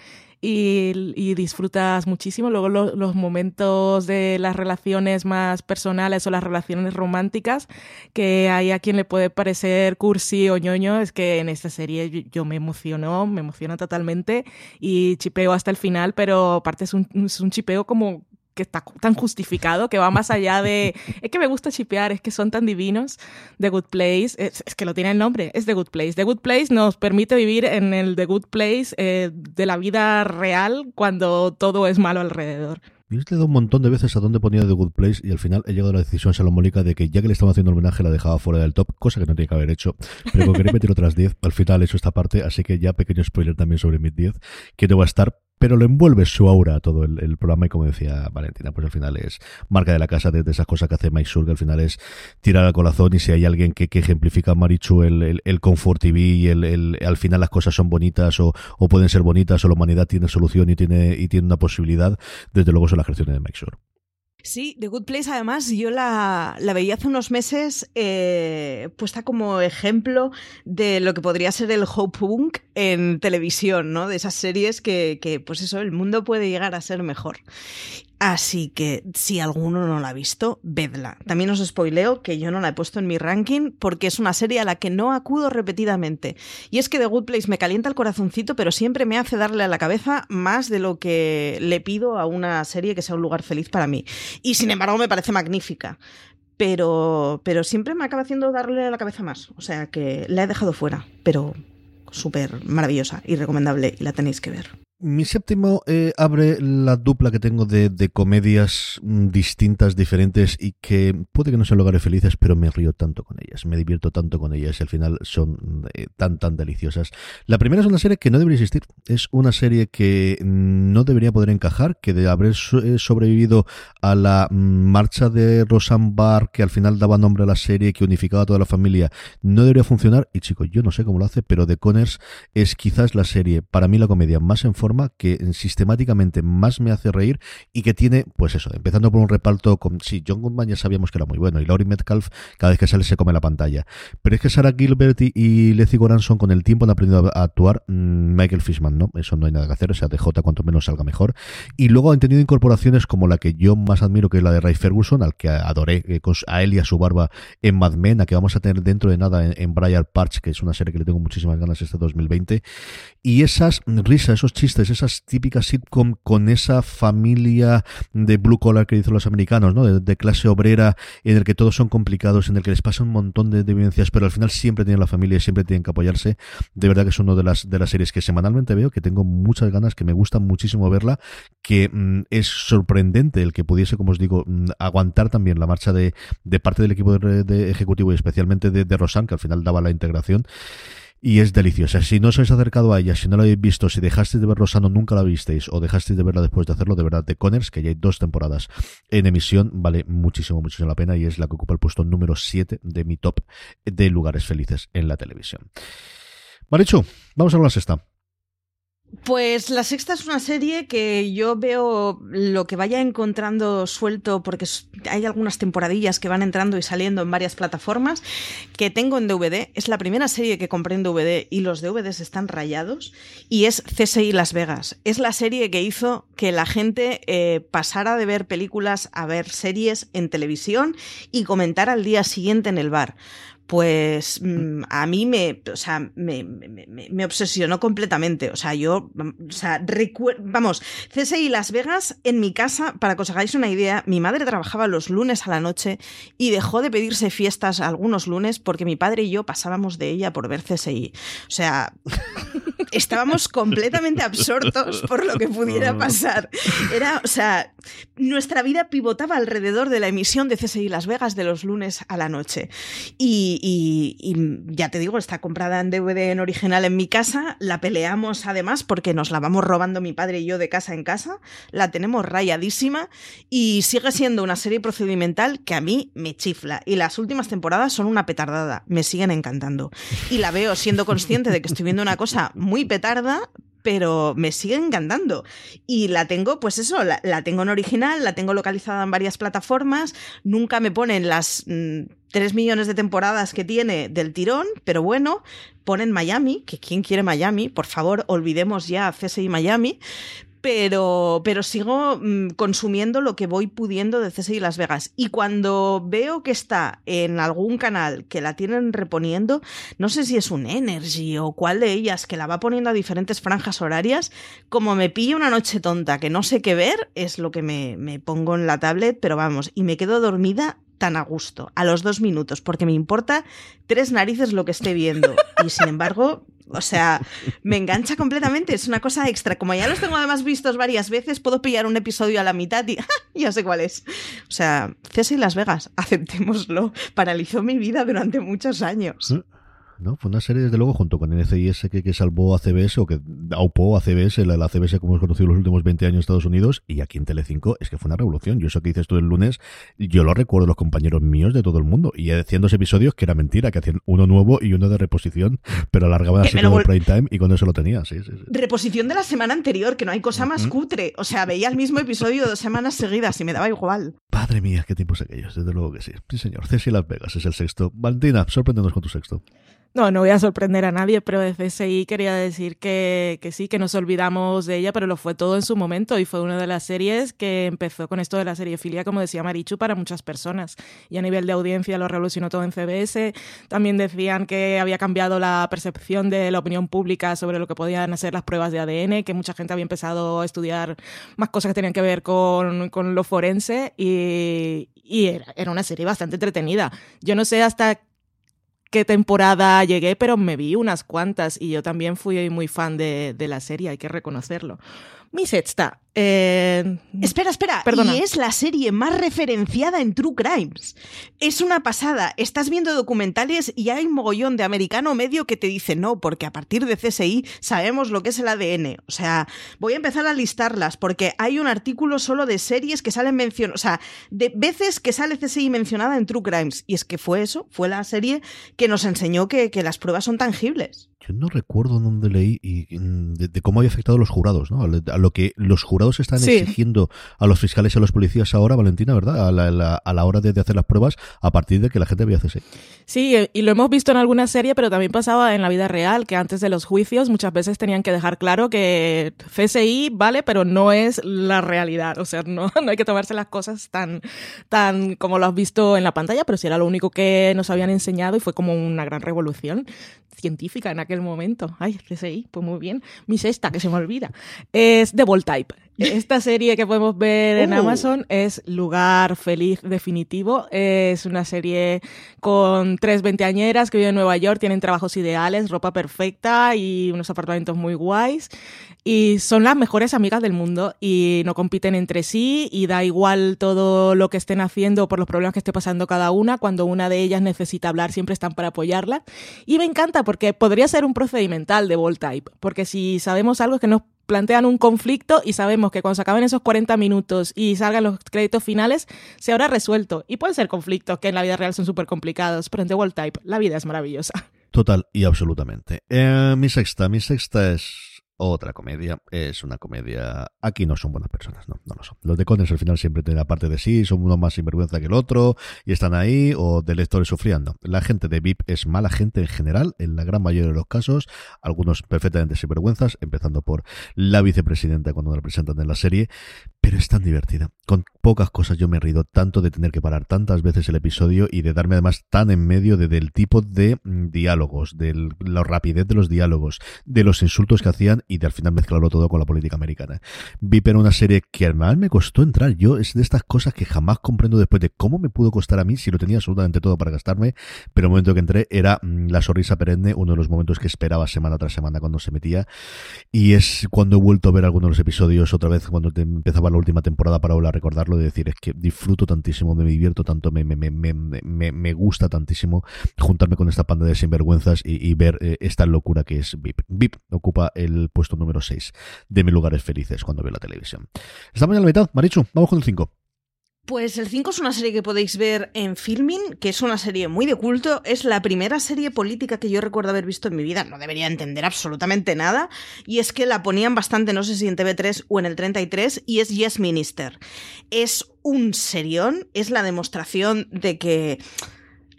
y, disfrutas muchísimo. Luego los momentos de las relaciones más personales o las relaciones románticas, que hay a quien le puede parecer cursi o ñoño, es que en esta serie yo, me emocionó, me emociona totalmente y chipeo hasta el final, pero aparte es un, es un chipeo como que está tan justificado, que va más allá de, es que me gusta chipear, es que son tan divinos. The Good Place, es, que lo tiene el nombre, es The Good Place. The Good Place nos permite vivir en el The Good Place eh, de la vida real cuando todo es malo alrededor.
Yo he dado un montón de veces a dónde ponía The Good Place y al final he llegado a la decisión salomónica de que ya que le estaba haciendo homenaje la dejaba fuera del top, cosa que no tenía que haber hecho. Pero quería meter otras 10, al final he hecho esta parte, así que ya pequeño spoiler también sobre mis 10, que no va a estar pero lo envuelve su aura todo el, programa y como decía Valentina, pues al final es marca de la casa de, esas cosas que hace Mike Sur, que al final es tirar al corazón y si hay alguien que, ejemplifica a Marichu el, el, Comfort TV y el, al final las cosas son bonitas o, pueden ser bonitas o la humanidad tiene solución y tiene, y tiene una posibilidad, desde luego son las gestiones de Mike Sur.
Sí, The Good Place, además, yo la, la veía hace unos meses eh, puesta como ejemplo de lo que podría ser el Hope Punk en televisión, ¿no? De esas series que, que, pues eso, el mundo puede llegar a ser mejor. Así que si alguno no la ha visto, vedla. También os spoileo que yo no la he puesto en mi ranking porque es una serie a la que no acudo repetidamente. Y es que The Good Place me calienta el corazoncito, pero siempre me hace darle a la cabeza más de lo que le pido a una serie que sea un lugar feliz para mí. Y sin embargo me parece magnífica. Pero, pero siempre me acaba haciendo darle a la cabeza más. O sea que la he dejado fuera, pero súper maravillosa y recomendable y la tenéis que ver.
Mi séptimo eh, abre la dupla que tengo de, comedias mm, distintas, diferentes y que puede que no sean lugares felices, pero me río tanto con ellas, me divierto tanto con ellas y al final son eh, tan, tan deliciosas. La primera es una serie que no debería existir, es una serie que no debería poder encajar, que de haber eh, sobrevivido a la mm, marcha de Roseanne Barr, que al final daba nombre a la serie, que unificaba a toda la familia, no debería funcionar. Y chicos, yo no sé cómo lo hace, pero The Conners es quizás la serie, para mí la comedia más en forma que sistemáticamente más me hace reír y que tiene, pues eso, empezando por un reparto con, sí, John Goodman ya sabíamos que era muy bueno y Laurie Metcalf cada vez que sale se come la pantalla, pero es que Sarah Gilbert y, y Lizzie Goranson con el tiempo han aprendido a, actuar, mm, Michael Fishman no, eso no hay nada que hacer, o sea, DJ cuanto menos salga mejor, y luego han tenido incorporaciones como la que yo más admiro que es la de Ray Ferguson, al que adoré, eh, a él y a su barba en Mad Men, a que vamos a tener dentro de nada en, en Brian Parch, que es una serie que le tengo muchísimas ganas este 2020, y esas risas, esos chistes, esas típicas sitcom con esa familia de blue collar que dicen los americanos, ¿no? De, clase obrera, en el que todos son complicados, en el que les pasa un montón de, de vivencias, pero al final siempre tienen la familia y siempre tienen que apoyarse. De verdad que es una de las, de las series que semanalmente veo, que tengo muchas ganas, que me gusta muchísimo verla, que mm, es sorprendente el que pudiese, como os digo, mm, aguantar también la marcha de, de parte del equipo de, ejecutivo y especialmente de, de Rosan, que al final daba la integración y es deliciosa. Si no os habéis acercado a ella, si no la habéis visto, si dejasteis de ver Rosano, nunca la visteis, o dejasteis de verla después de hacerlo, de verdad, de Connors, que ya hay dos temporadas en emisión, vale muchísimo, muchísimo la pena y es la que ocupa el puesto número 7 de mi top de lugares felices en la televisión. Hecho, vamos a la sexta.
Pues La Sexta es una serie que yo veo lo que vaya encontrando suelto, porque hay algunas temporadillas que van entrando y saliendo en varias plataformas, que tengo en DVD. Es la primera serie que compré en DVD y los DVDs están rayados. Y es CSI Las Vegas. Es la serie que hizo que la gente eh, pasara de ver películas a ver series en televisión y comentar al día siguiente en el bar pues mm, a mí me, o sea, me, me, obsesionó completamente. O sea, yo, o sea, vamos, CSI Las Vegas en mi casa, para que os hagáis una idea, mi madre trabajaba los lunes a la noche y dejó de pedirse fiestas algunos lunes porque mi padre y yo pasábamos de ella por ver CSI. O sea, estábamos completamente absortos por lo que pudiera pasar. Era, o sea, nuestra vida pivotaba alrededor de la emisión de CSI Las Vegas de los lunes a la noche. Y, y, ya te digo, está comprada en DVD en original en mi casa, la peleamos además porque nos la vamos robando mi padre y yo de casa en casa, la tenemos rayadísima y sigue siendo una serie procedimental que a mí me chifla y las últimas temporadas son una petardada, me siguen encantando. Y la veo siendo consciente de que estoy viendo una cosa muy petarda, pero me sigue encantando. Y la tengo, pues eso, la, tengo en original, la tengo localizada en varias plataformas, nunca me ponen las mm, tres millones de temporadas que tiene del tirón, pero bueno, ponen Miami, que quién quiere Miami, por favor, olvidemos ya CSI Miami, pero, pero sigo mm, consumiendo lo que voy pudiendo de CSI Las Vegas. Y cuando veo que está en algún canal que la tienen reponiendo, no sé si es un Energy o cuál de ellas, que la va poniendo a diferentes franjas horarias, como me pilla una noche tonta que no sé qué ver, es lo que me, me pongo en la tablet, pero vamos, y me quedo dormida tan a gusto, a los dos minutos, porque me importa tres narices lo que esté viendo. Y sin embargo, o sea, me engancha completamente. Es una cosa extra. Como ya los tengo además vistos varias veces, puedo pillar un episodio a la mitad y ya sé cuál es. O sea, César y Las Vegas, aceptémoslo. Paralizó mi vida durante muchos años.
¿Eh? ¿No? Fue una serie, desde luego, junto con NCIS que, que salvó a CBS o que aupó a CBS, la, la, CBS como hemos conocido los últimos 20 años en Estados Unidos, y aquí en Telecinco es que fue una revolución. Yo eso que dices tú el lunes, yo lo recuerdo los compañeros míos de todo el mundo, y haciendo episodios que era mentira, que hacían uno nuevo y uno de reposición, pero alargaban así todo el prime time y cuando se lo tenía, sí, sí,
Reposición de la semana anterior, que no hay cosa más cutre. O sea, veía el mismo episodio dos semanas seguidas y me daba igual.
Padre mía, qué tiempos aquellos, desde luego que sí. Sí, señor. Ceci Las Vegas es el sexto. Valentina, sorpréndenos con tu sexto.
No, no voy a sorprender a nadie, pero CSI quería decir que, que, sí, que nos olvidamos de ella, pero lo fue todo en su momento y fue una de las series que empezó con esto de la seriefilia, como decía Marichu, para muchas personas. Y a nivel de audiencia lo revolucionó todo en CBS. También decían que había cambiado la percepción de la opinión pública sobre lo que podían hacer las pruebas de ADN, que mucha gente había empezado a estudiar más cosas que tenían que ver con, con lo forense y, y era, era una serie bastante entretenida. Yo no sé hasta qué temporada llegué, pero me vi unas cuantas y yo también fui muy fan de, de la serie, hay que reconocerlo. Mi sexta. Eh,
espera, espera. Y es la serie más referenciada en True Crimes. Es una pasada. Estás viendo documentales y hay un mogollón de americano medio que te dice no, porque a partir de CSI sabemos lo que es el ADN. O sea, voy a empezar a listarlas porque hay un artículo solo de series que salen mencionadas. O sea, de veces que sale CSI mencionada en True Crimes. Y es que fue eso, fue la serie que nos enseñó que, que las pruebas son tangibles.
yo no recuerdo dónde leí y, mm, de, cómo había afectado a los jurados, ¿no? A lo que los jurados están exigiendo a los fiscales y a los policías ahora, Valentina, ¿verdad? A la, a la hora de, hacer las pruebas a partir de que la gente había CSI.
Sí, y lo hemos visto en alguna serie, pero también pasaba en la vida real, que antes de los juicios muchas veces tenían que dejar claro que CSI vale, pero no es la realidad. O sea, no, no hay que tomarse las cosas tan, tan como lo has visto en la pantalla, pero sí era lo único que nos habían enseñado y fue como una gran revolución científica en aquel momento. Ay, CSI, pues muy bien. Mi sexta, que se me olvida. Es The Ball Type. Esta serie que podemos ver en uh. Amazon es Lugar Feliz Definitivo. Es una serie con tres veinteañeras que viven en Nueva York, tienen trabajos ideales, ropa perfecta y unos apartamentos muy guays. Y son las mejores amigas del mundo y no compiten entre sí y da igual todo lo que estén haciendo por los problemas que esté pasando cada una. Cuando una de ellas necesita hablar, siempre están para apoyarla. Y me encanta porque podría ser un procedimental de Ball Type, porque si sabemos algo es que nos plantean un conflicto y sabemos que cuando se acaben esos 40 minutos y salgan los créditos finales, se habrá resuelto. Y pueden ser conflictos que en la vida real son súper complicados, pero en The World Type la vida es maravillosa.
Total y absolutamente. Eh, mi sexta, mi sexta es otra comedia. Es una comedia. Aquí no son buenas personas, no, no lo son. Los de Cones al final siempre tienen la parte de sí, son uno más sinvergüenza que el otro y están ahí, o de lectores sufriendo. La gente de VIP es mala gente en general, en la gran mayoría de los casos, algunos perfectamente sinvergüenzas, empezando por la vicepresidenta cuando la presentan en la serie, pero es tan divertida. Con pocas cosas yo me he rido tanto de tener que parar tantas veces el episodio y de darme además tan en medio de, del tipo de mm, diálogos, de la rapidez de los diálogos, de los insultos que hacían y de al final mezclarlo todo con la política americana. Vi pero una serie que además me costó entrar. Yo es de estas cosas que jamás comprendo después de cómo me pudo costar a mí si lo tenía absolutamente todo para gastarme, pero el momento que entré era mm, la sonrisa perenne, uno de los momentos que esperaba semana tras semana cuando se metía y es cuando he vuelto a ver algunos de los episodios otra vez cuando empezaba la última temporada para volver a recordarlo, de decir, es que disfruto tantísimo, me divierto tanto, me, me, me, me gusta tantísimo juntarme con esta panda de sinvergüenzas y, ver eh, esta locura que es VIP. VIP ocupa el puesto número 6 de mis lugares felices cuando veo la televisión. Estamos en la mitad, Marichu, vamos con el 5.
Pues el 5 es una serie que podéis ver en Filming, que es una serie muy de culto. Es la primera serie política que yo recuerdo haber visto en mi vida. No debería entender absolutamente nada. Y es que la ponían bastante, no sé si en TV3 o en el 33, y es Yes Minister. Es un serión, es la demostración de que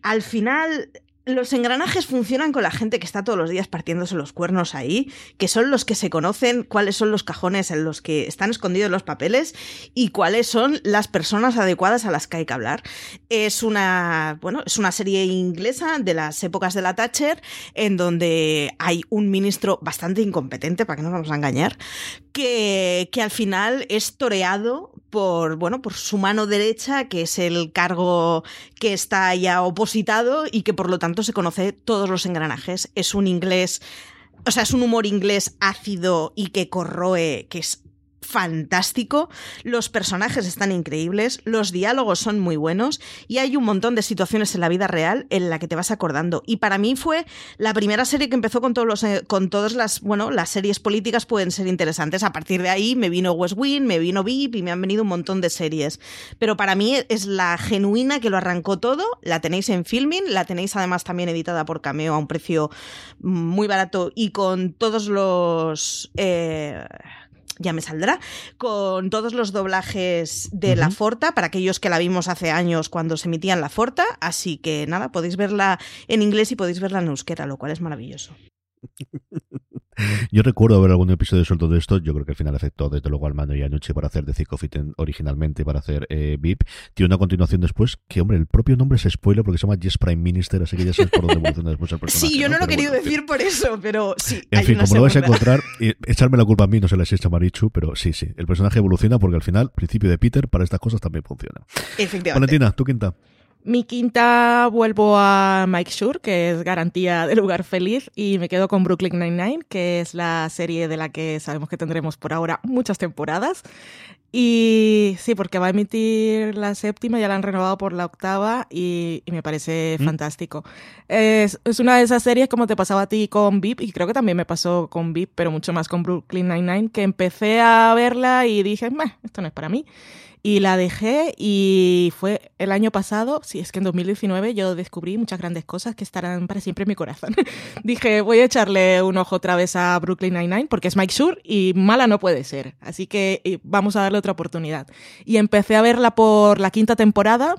al final los engranajes funcionan con la gente que está todos los días partiéndose los cuernos ahí, que son los que se conocen cuáles son los cajones en los que están escondidos los papeles y cuáles son las personas adecuadas a las que hay que hablar. Es una, bueno, es una serie inglesa de las épocas de la Thatcher en donde hay un ministro bastante incompetente, para que no nos vamos a engañar, que, que al final es toreado por, bueno, por su mano derecha, que es el cargo que está ya opositado y que por lo tanto se conoce todos los engranajes. Es un inglés, o sea, es un humor inglés ácido y que corroe, que es fantástico, los personajes están increíbles, los diálogos son muy buenos y hay un montón de situaciones en la vida real en la que te vas acordando. Y para mí fue la primera serie que empezó con todos los eh, con todas las, bueno, las series políticas pueden ser interesantes. A partir de ahí me vino West Wing, me vino VIP y me han venido un montón de series. Pero para mí es la genuina que lo arrancó todo, la tenéis en Filming, la tenéis además también editada por Cameo a un precio muy barato y con todos los eh, ya me saldrá, con todos los doblajes de La Forta, para aquellos que la vimos hace años cuando se emitían La Forta, así que nada, podéis verla en inglés y podéis verla en euskera, lo cual es maravilloso.
Yo recuerdo ver algún episodio suelto de esto. Yo creo que al final afectó desde luego al mando y a Noche para hacer de Fit originalmente para hacer eh, VIP. Tiene una continuación después que, hombre, el propio nombre es spoiler porque se llama Yes Prime Minister, así que ya sabes por dónde evoluciona después el personaje.
Sí, yo no, lo he querido decir por eso, pero sí.
En fin, como lo vais a encontrar, echarme la culpa a mí, no se la echa Marichu, pero sí, sí. El personaje evoluciona porque al final, principio de Peter, para estas cosas también funciona.
Efectivamente.
Valentina, tu quinta.
Mi quinta vuelvo a Mike Shure, que es garantía de lugar feliz, y me quedo con Brooklyn Nine-Nine, que es la serie de la que sabemos que tendremos por ahora muchas temporadas. Y sí, porque va a emitir la séptima, ya la han renovado por la octava y, me parece mm. fantástico. Es, es, una de esas series como te pasaba a ti con VIP, y creo que también me pasó con VIP, pero mucho más con Brooklyn Nine-Nine, que empecé a verla y dije, esto no es para mí. Y la dejé y fue el año pasado, sí, es que en 2019 yo descubrí muchas grandes cosas que estarán para siempre en mi corazón. Dije, voy a echarle un ojo otra vez a Brooklyn Nine-Nine porque es Mike Shure y mala no puede ser. Así que vamos a darle otra oportunidad. Y empecé a verla por la quinta temporada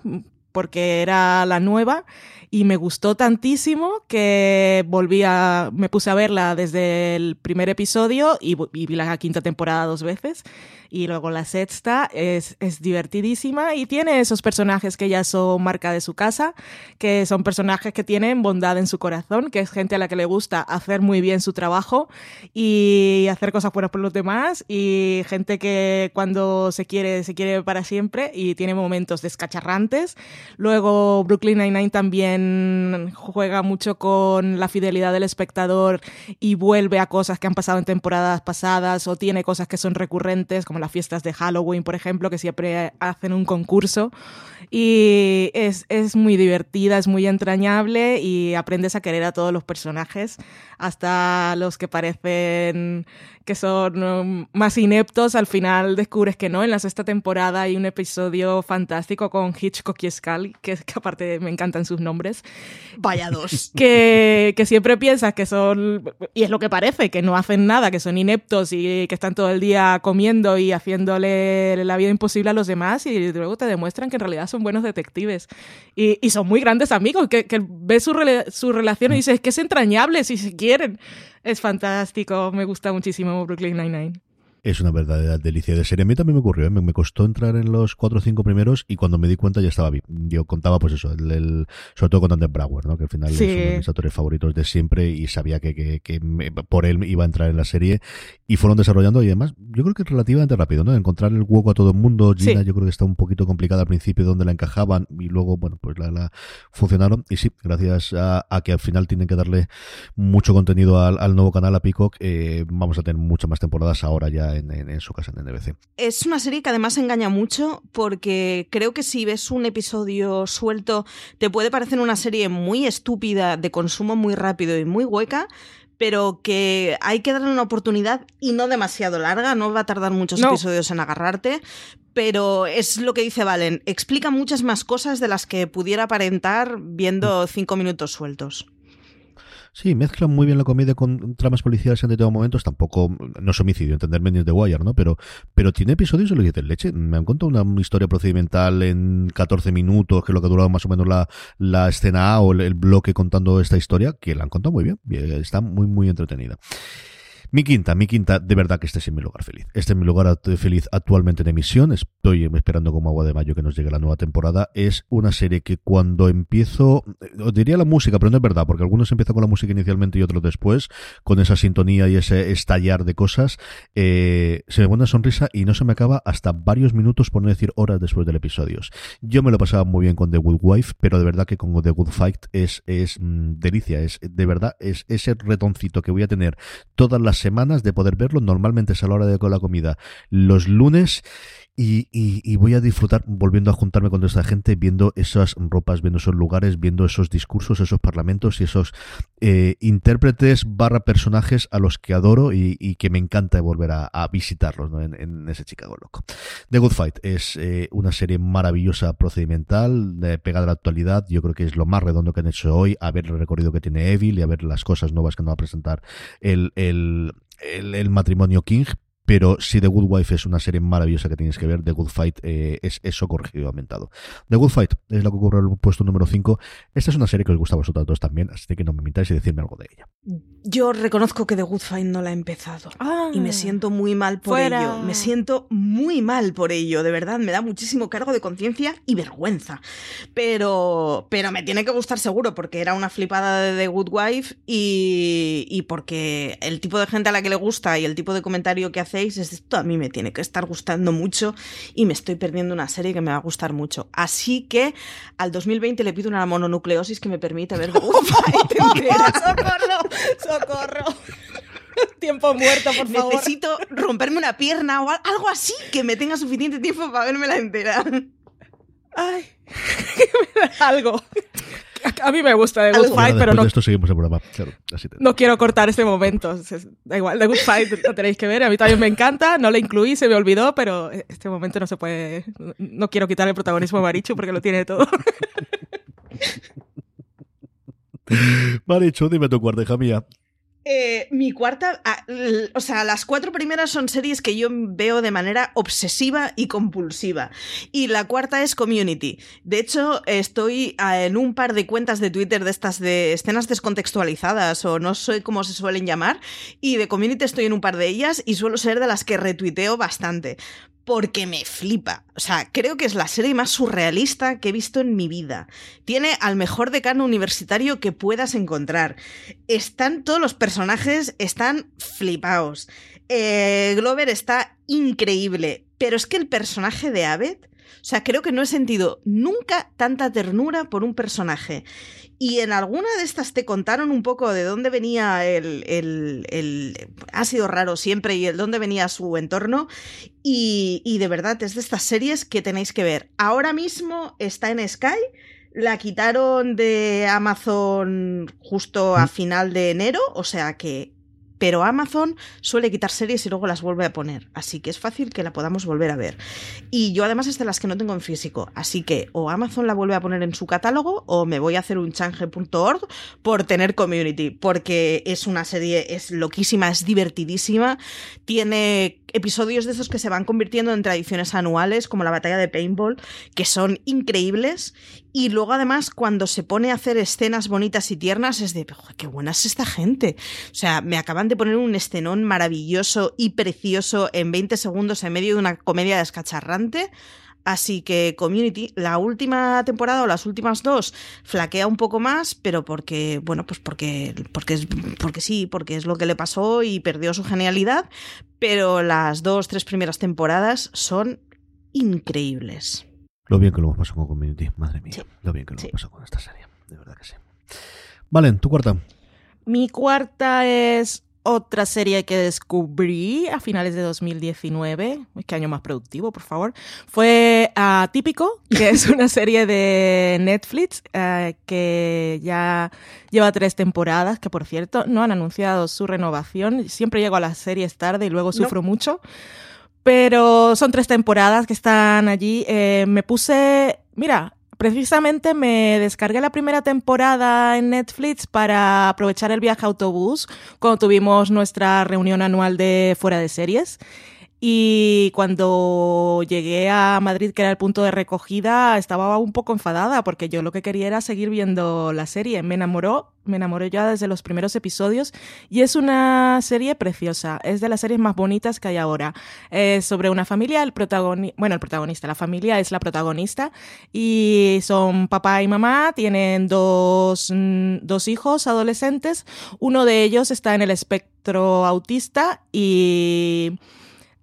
porque era la nueva y me gustó tantísimo que volví a, me puse a verla desde el primer episodio y, y vi la quinta temporada dos veces y luego la sexta es, es, divertidísima y tiene esos personajes que ya son marca de su casa, que son personajes que tienen bondad en su corazón, que es gente a la que le gusta hacer muy bien su trabajo y hacer cosas buenas por los demás y gente que cuando se quiere, se quiere para siempre y tiene momentos descacharrantes. Luego Brooklyn Nine-Nine también juega mucho con la fidelidad del espectador y vuelve a cosas que han pasado en temporadas pasadas o tiene cosas que son recurrentes como las fiestas de Halloween, por ejemplo, que siempre hacen un concurso. Y es, es muy divertida, es muy entrañable y aprendes a querer a todos los personajes, hasta los que parecen que son um, más ineptos, al final descubres que no. En la sexta temporada hay un episodio fantástico con Hitchcock y Scully, que, que aparte me encantan sus nombres.
Vaya dos.
Que, que siempre piensas que son, y es lo que parece, que no hacen nada, que son ineptos y que están todo el día comiendo y haciéndole la vida imposible a los demás y luego te demuestran que en realidad son buenos detectives y, y son muy grandes amigos, que, que ves su, su relación y dices, es que es entrañable si se quieren. Es fantástico, me gusta muchísimo Brooklyn Nine-Nine
es una verdadera delicia de serie. A mí también me ocurrió, ¿eh? me, costó entrar en los cuatro o cinco primeros y cuando me di cuenta ya estaba bien. Yo contaba, pues eso, el, sobre todo con Dante Brower, ¿no? que al final es uno de mis actores favoritos de siempre y sabía que, que, que por él iba a entrar en la serie y fueron desarrollando y además yo creo que es relativamente rápido, ¿no? Encontrar el hueco a todo el mundo. Gina yo creo que está un poquito complicada al principio donde la encajaban y luego, bueno, pues la, la funcionaron y sí, gracias a, que al final tienen que darle mucho contenido al, nuevo canal, a Peacock, eh, vamos a tener muchas más temporadas ahora ya en, su casa en NBC.
Es una serie que además engaña mucho porque creo que si ves un episodio suelto te puede parecer una serie muy estúpida, de consumo muy rápido y muy hueca, pero que hay que darle una oportunidad y no demasiado larga, no va a tardar muchos episodios en agarrarte, pero es lo que dice Valen, explica muchas más cosas de las que pudiera aparentar viendo cinco minutos sueltos.
Sí, mezclan muy bien la comedia con tramas policiales en determinados momentos. Tampoco, no es homicidio, entenderme ni de Wire, ¿no? Pero, pero tiene episodios de lo que leche. Me han contado una historia procedimental en 14 minutos, que es lo que ha durado más o menos la, la escena A o el, bloque contando esta historia, que la han contado muy bien. Está muy, muy entretenida. Mi quinta, mi quinta, de verdad que este es mi lugar feliz. Este es mi lugar feliz actualmente en emisión. Estoy esperando como agua de mayo que nos llegue la nueva temporada. Es una serie que cuando empiezo, os diría la música, pero no es verdad, porque algunos empiezan con la música inicialmente y otros después, con esa sintonía y ese estallar de cosas, eh, se me pone una sonrisa y no se me acaba hasta varios minutos, por no decir horas después del episodio. Yo me lo pasaba muy bien con The Good Wife, pero de verdad que con The Good Fight es, es mm, delicia, es de verdad, es ese retoncito que voy a tener todas las semanas de poder verlo. Normalmente es a la hora de la comida los lunes. Y, y, voy a disfrutar volviendo a juntarme con toda esta gente, viendo esas ropas, viendo esos lugares, viendo esos discursos, esos parlamentos y esos eh, intérpretes barra personajes a los que adoro y, que me encanta volver a, visitarlos en, ese Chicago loco. The Good Fight es eh, una serie maravillosa, procedimental, pegada a la actualidad. Yo creo que es lo más redondo que han hecho hoy, a ver el recorrido que tiene Evil y a ver las cosas nuevas que nos va a presentar el, el, el, matrimonio King, pero si The Good Wife es una serie maravillosa que tienes que ver, The Good Fight eh, es eso corregido y aumentado. The Good Fight es lo que ocurre en el puesto número 5. Esta es una serie que os gusta a vosotros todos también, así que no me mintáis y decirme algo de ella.
Yo reconozco que The Good Fight no la he empezado y me ah. siento muy mal por ello. Me siento muy mal por ello, de verdad, me da muchísimo cargo de conciencia y vergüenza. Pero, pero me tiene que gustar seguro porque era una flipada de The Good Wife y, y porque el tipo de gente a la que le gusta y el tipo de comentario que hace es esto a mí me tiene que estar gustando mucho y me estoy perdiendo una serie que me va a gustar mucho. Así que al 2020 le pido una mononucleosis que me permite ver
¡Socorro! ¡Socorro! tiempo muerto, por favor.
Necesito romperme una pierna o algo así que me tenga suficiente tiempo para verme la entera.
Ay, algo. A mí me gusta The Good Fight, pero no.
De esto seguimos el programa. Claro, así te...
No quiero cortar este momento. Da igual, The Good Fight lo tenéis que ver. A mí también me encanta. No la incluí, se me olvidó, pero este momento no se puede. No quiero quitar el protagonismo a Marichu porque lo tiene todo.
Marichu, dime tu cuarta, hija mía.
Eh, mi cuarta, o sea, las cuatro primeras son series que yo veo de manera obsesiva y compulsiva. Y la cuarta es Community. De hecho, estoy en un par de cuentas de Twitter de estas de escenas descontextualizadas o no sé cómo se suelen llamar. Y de Community estoy en un par de ellas y suelo ser de las que retuiteo bastante porque me flipa. O sea, creo que es la serie más surrealista que he visto en mi vida. Tiene al mejor decano universitario que puedas encontrar. Están todos los personajes, están flipados. Eh, Glover está increíble, pero es que el personaje de Abed, o sea, creo que no he sentido nunca tanta ternura por un personaje. Y en alguna de estas te contaron un poco de dónde venía el, el, Ha sido raro siempre y el dónde venía su entorno. Y, y de verdad es de estas series que tenéis que ver. Ahora mismo está en Sky. La quitaron de Amazon justo a mm. final de enero, o sea que pero Amazon suele quitar series y luego las vuelve a poner, así que es fácil que la podamos volver a ver. Y yo además es de las que no tengo en físico, así que o Amazon la vuelve a poner en su catálogo o me voy a hacer un change.org por tener community, porque es una serie, es loquísima, es divertidísima, tiene episodios de esos que se van convirtiendo en tradiciones anuales, como la batalla de paintball, que son increíbles. Y luego, además, cuando se pone a hacer escenas bonitas y tiernas, es de, qué buena es esta gente. O sea, me acaban de poner un escenón maravilloso y precioso en 20 segundos en medio de una comedia descacharrante. Así que Community, la última temporada o las últimas dos, flaquea un poco más, pero porque, bueno, pues porque, porque, es, porque sí, porque es lo que le pasó y perdió su genialidad. Pero las dos, tres primeras temporadas son increíbles.
Lo bien que lo hemos pasado con Community, madre mía. Lo bien que lo hemos pasado con esta serie, de verdad que sí. Vale, tu cuarta.
Mi cuarta es otra serie que descubrí a finales de 2019, qué año más productivo, por favor, fue Atípico, que es una serie de Netflix eh, que ya lleva tres temporadas, que por cierto no han anunciado su renovación. Siempre llego a las series tarde y luego sufro mucho. Pero son tres temporadas que están allí. Eh, me puse, mira, Precisamente me descargué la primera temporada en Netflix para aprovechar el viaje autobús cuando tuvimos nuestra reunión anual de fuera de series. Y cuando llegué a Madrid, que era el punto de recogida, estaba un poco enfadada porque yo lo que quería era seguir viendo la serie. Me enamoró, me enamoré ya desde los primeros episodios y es una serie preciosa. Es de las series más bonitas que hay ahora. Es sobre una familia, el protagonista, bueno, el protagonista, la familia es la protagonista y son papá y mamá, tienen dos, mm, dos hijos adolescentes. Uno de ellos está en el espectro autista y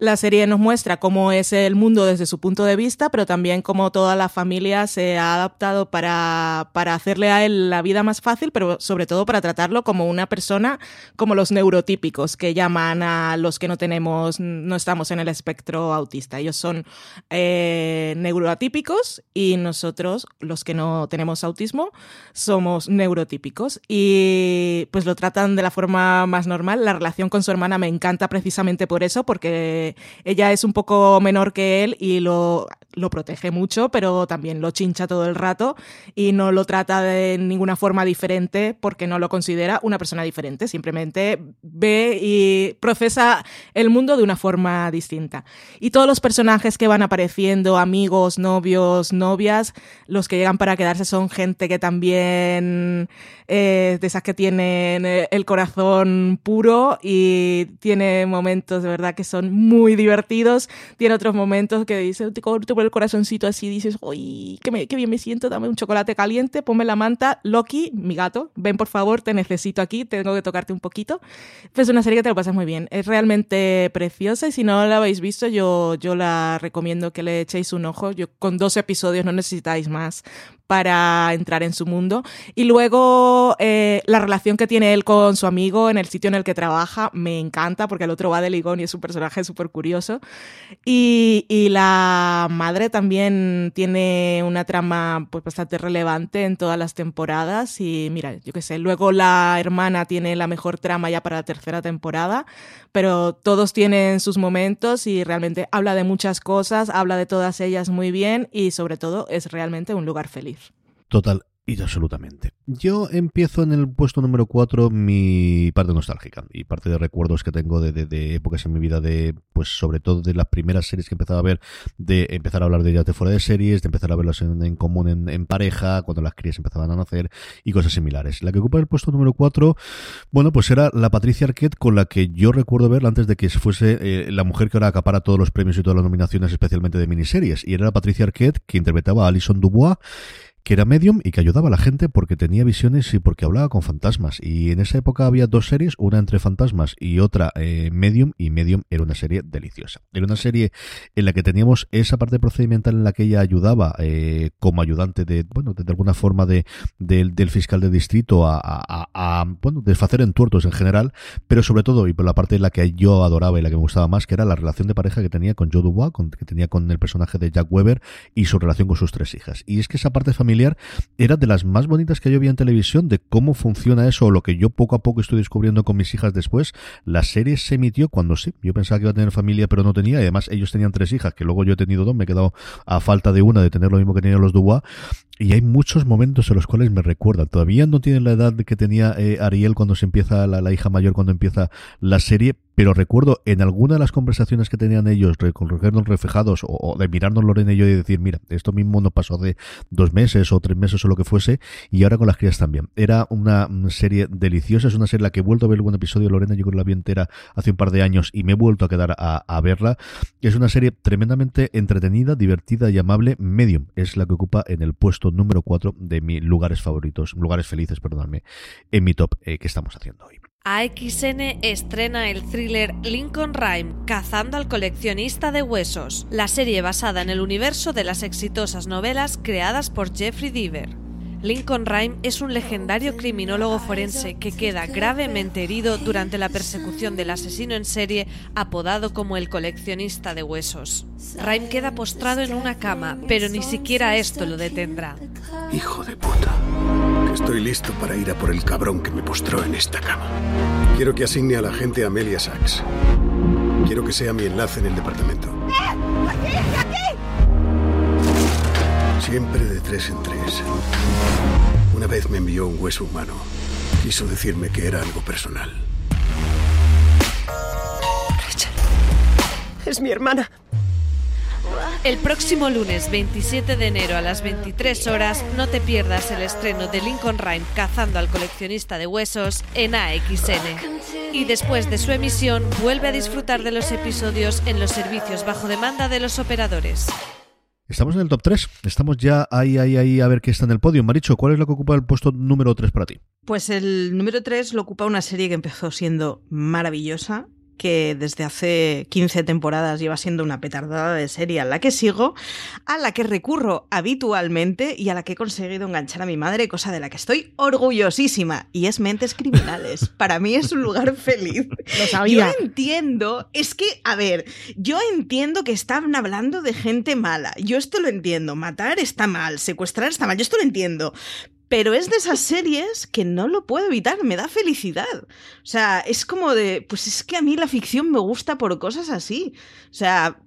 la serie nos muestra cómo es el mundo desde su punto de vista, pero también cómo toda la familia se ha adaptado para, para hacerle a él la vida más fácil, pero sobre todo para tratarlo como una persona como los neurotípicos, que llaman a los que no tenemos, no estamos en el espectro autista. Ellos son eh, neuroatípicos y nosotros, los que no tenemos autismo, somos neurotípicos. Y pues lo tratan de la forma más normal. La relación con su hermana me encanta precisamente por eso, porque ella es un poco menor que él y lo, lo protege mucho, pero también lo chincha todo el rato y no lo trata de ninguna forma diferente porque no lo considera una persona diferente, simplemente ve y procesa el mundo de una forma distinta. Y todos los personajes que van apareciendo, amigos, novios, novias, los que llegan para quedarse son gente que también eh, de esas que tienen eh, el corazón puro y tiene momentos de verdad que son muy divertidos, tiene otros momentos que dice, te por el corazoncito así, dices, uy, qué, qué bien me siento, dame un chocolate caliente, ponme la manta, Loki, mi gato, ven por favor, te necesito aquí, tengo que tocarte un poquito. Pues es una serie que te lo pasas muy bien, es realmente preciosa y si no la habéis visto, yo, yo la recomiendo que le echéis un ojo, yo con dos episodios no necesitáis más para entrar en su mundo. Y luego eh, la relación que tiene él con su amigo en el sitio en el que trabaja me encanta porque el otro va de ligón y es un personaje súper curioso. Y, y, la madre también tiene una trama pues, bastante relevante en todas las temporadas. Y mira, yo qué sé, luego la hermana tiene la mejor trama ya para la tercera temporada, pero todos tienen sus momentos y realmente habla de muchas cosas, habla de todas ellas muy bien y sobre todo es realmente un lugar feliz.
Total, y absolutamente. Yo empiezo en el puesto número 4 mi parte nostálgica y parte de recuerdos que tengo de, de, épocas en mi vida de, pues sobre todo de las primeras series que empezaba a ver, de empezar a hablar de ellas de fuera de series, de empezar a verlas en, común en, pareja, cuando las crías empezaban a nacer y cosas similares. La que ocupa el puesto número 4, bueno, pues era la Patricia Arquette con la que yo recuerdo verla antes de que fuese eh, la mujer que ahora acapara todos los premios y todas las nominaciones, especialmente de miniseries. Y era la Patricia Arquette que interpretaba a Alison Dubois que era medium y que ayudaba a la gente porque tenía visiones y porque hablaba con fantasmas. Y en esa época había dos series, una entre fantasmas y otra eh, medium, y medium era una serie deliciosa. Era una serie en la que teníamos esa parte procedimental en la que ella ayudaba eh, como ayudante de, bueno, de, alguna forma de, del fiscal de distrito a, bueno, desfacer entuertos en general, pero sobre todo, y por la parte en la que yo adoraba y la que me gustaba más, que era la relación de pareja que tenía con Joe Dubois, con, que tenía con el personaje de Jack Weber y su relación con sus tres hijas. Y es que esa parte familiar era de las más bonitas que yo vi en televisión, de cómo funciona eso, o lo que yo poco a poco estoy descubriendo con mis hijas después. La serie se emitió cuando sí, yo pensaba que iba a tener familia, pero no tenía, y además ellos tenían tres hijas, que luego yo he tenido dos, me he quedado a falta de una de tener lo mismo que tenían los Dubois, y hay muchos momentos en los cuales me recuerdan. Todavía no tienen la edad que tenía eh, Ariel cuando se empieza, la, hija mayor cuando empieza la serie, pero recuerdo en alguna de las conversaciones que tenían ellos, recogernos reflejados o, de mirarnos Lorena y yo y decir, mira, esto mismo no pasó hace dos meses o tres meses o lo que fuese, y ahora con las crías también. Era una serie deliciosa, es una serie la que he vuelto a ver algún episodio, Lorena yo creo que la vi entera hace un par de años y me he vuelto a quedar a, verla. Es una serie tremendamente entretenida, divertida y amable. Medium es la que ocupa en el puesto número 4 de mis lugares favoritos, lugares felices, perdóname, en mi top eh, que estamos haciendo hoy.
AXN estrena el thriller Lincoln Rhyme, Cazando al coleccionista de huesos, la serie basada en el universo de las exitosas novelas creadas por Jeffrey Deaver. Lincoln Rhyme es un legendario criminólogo forense que queda gravemente herido durante la persecución del asesino en serie apodado como el coleccionista de huesos. Rhyme queda postrado en una cama, pero ni siquiera esto lo detendrá.
Hijo de puta. Estoy listo para ir a por el cabrón que me postró en esta cama. Quiero que asigne a la gente Amelia Sachs. Quiero que sea mi enlace en el departamento. ¡Aquí! ¡Aquí! Siempre de tres en tres. Una vez me envió un hueso humano. Quiso decirme que era algo personal.
Es mi hermana.
El próximo lunes 27 de enero a las 23 horas no te pierdas el estreno de Lincoln Rhyme Cazando al coleccionista de huesos en AXN. Y después de su emisión vuelve a disfrutar de los episodios en los servicios bajo demanda de los operadores.
Estamos en el top 3. Estamos ya ahí, ahí, ahí a ver qué está en el podio. Maricho, ¿cuál es lo que ocupa el puesto número 3 para ti?
Pues el número 3 lo ocupa una serie que empezó siendo maravillosa, que desde hace 15 temporadas lleva siendo una petardada de serie a la que sigo, a la que recurro habitualmente y a la que he conseguido enganchar a mi madre, cosa de la que estoy orgullosísima. Y es Mentes Criminales. Para mí es un lugar feliz.
Lo sabía.
Yo entiendo, es que, a ver, yo entiendo que están hablando de gente mala. Yo esto lo entiendo. Matar está mal, secuestrar está mal. Yo esto lo entiendo pero es de esas series que no lo puedo evitar, me da felicidad. O sea, es como de, pues es que a mí la ficción me gusta por cosas así. O sea,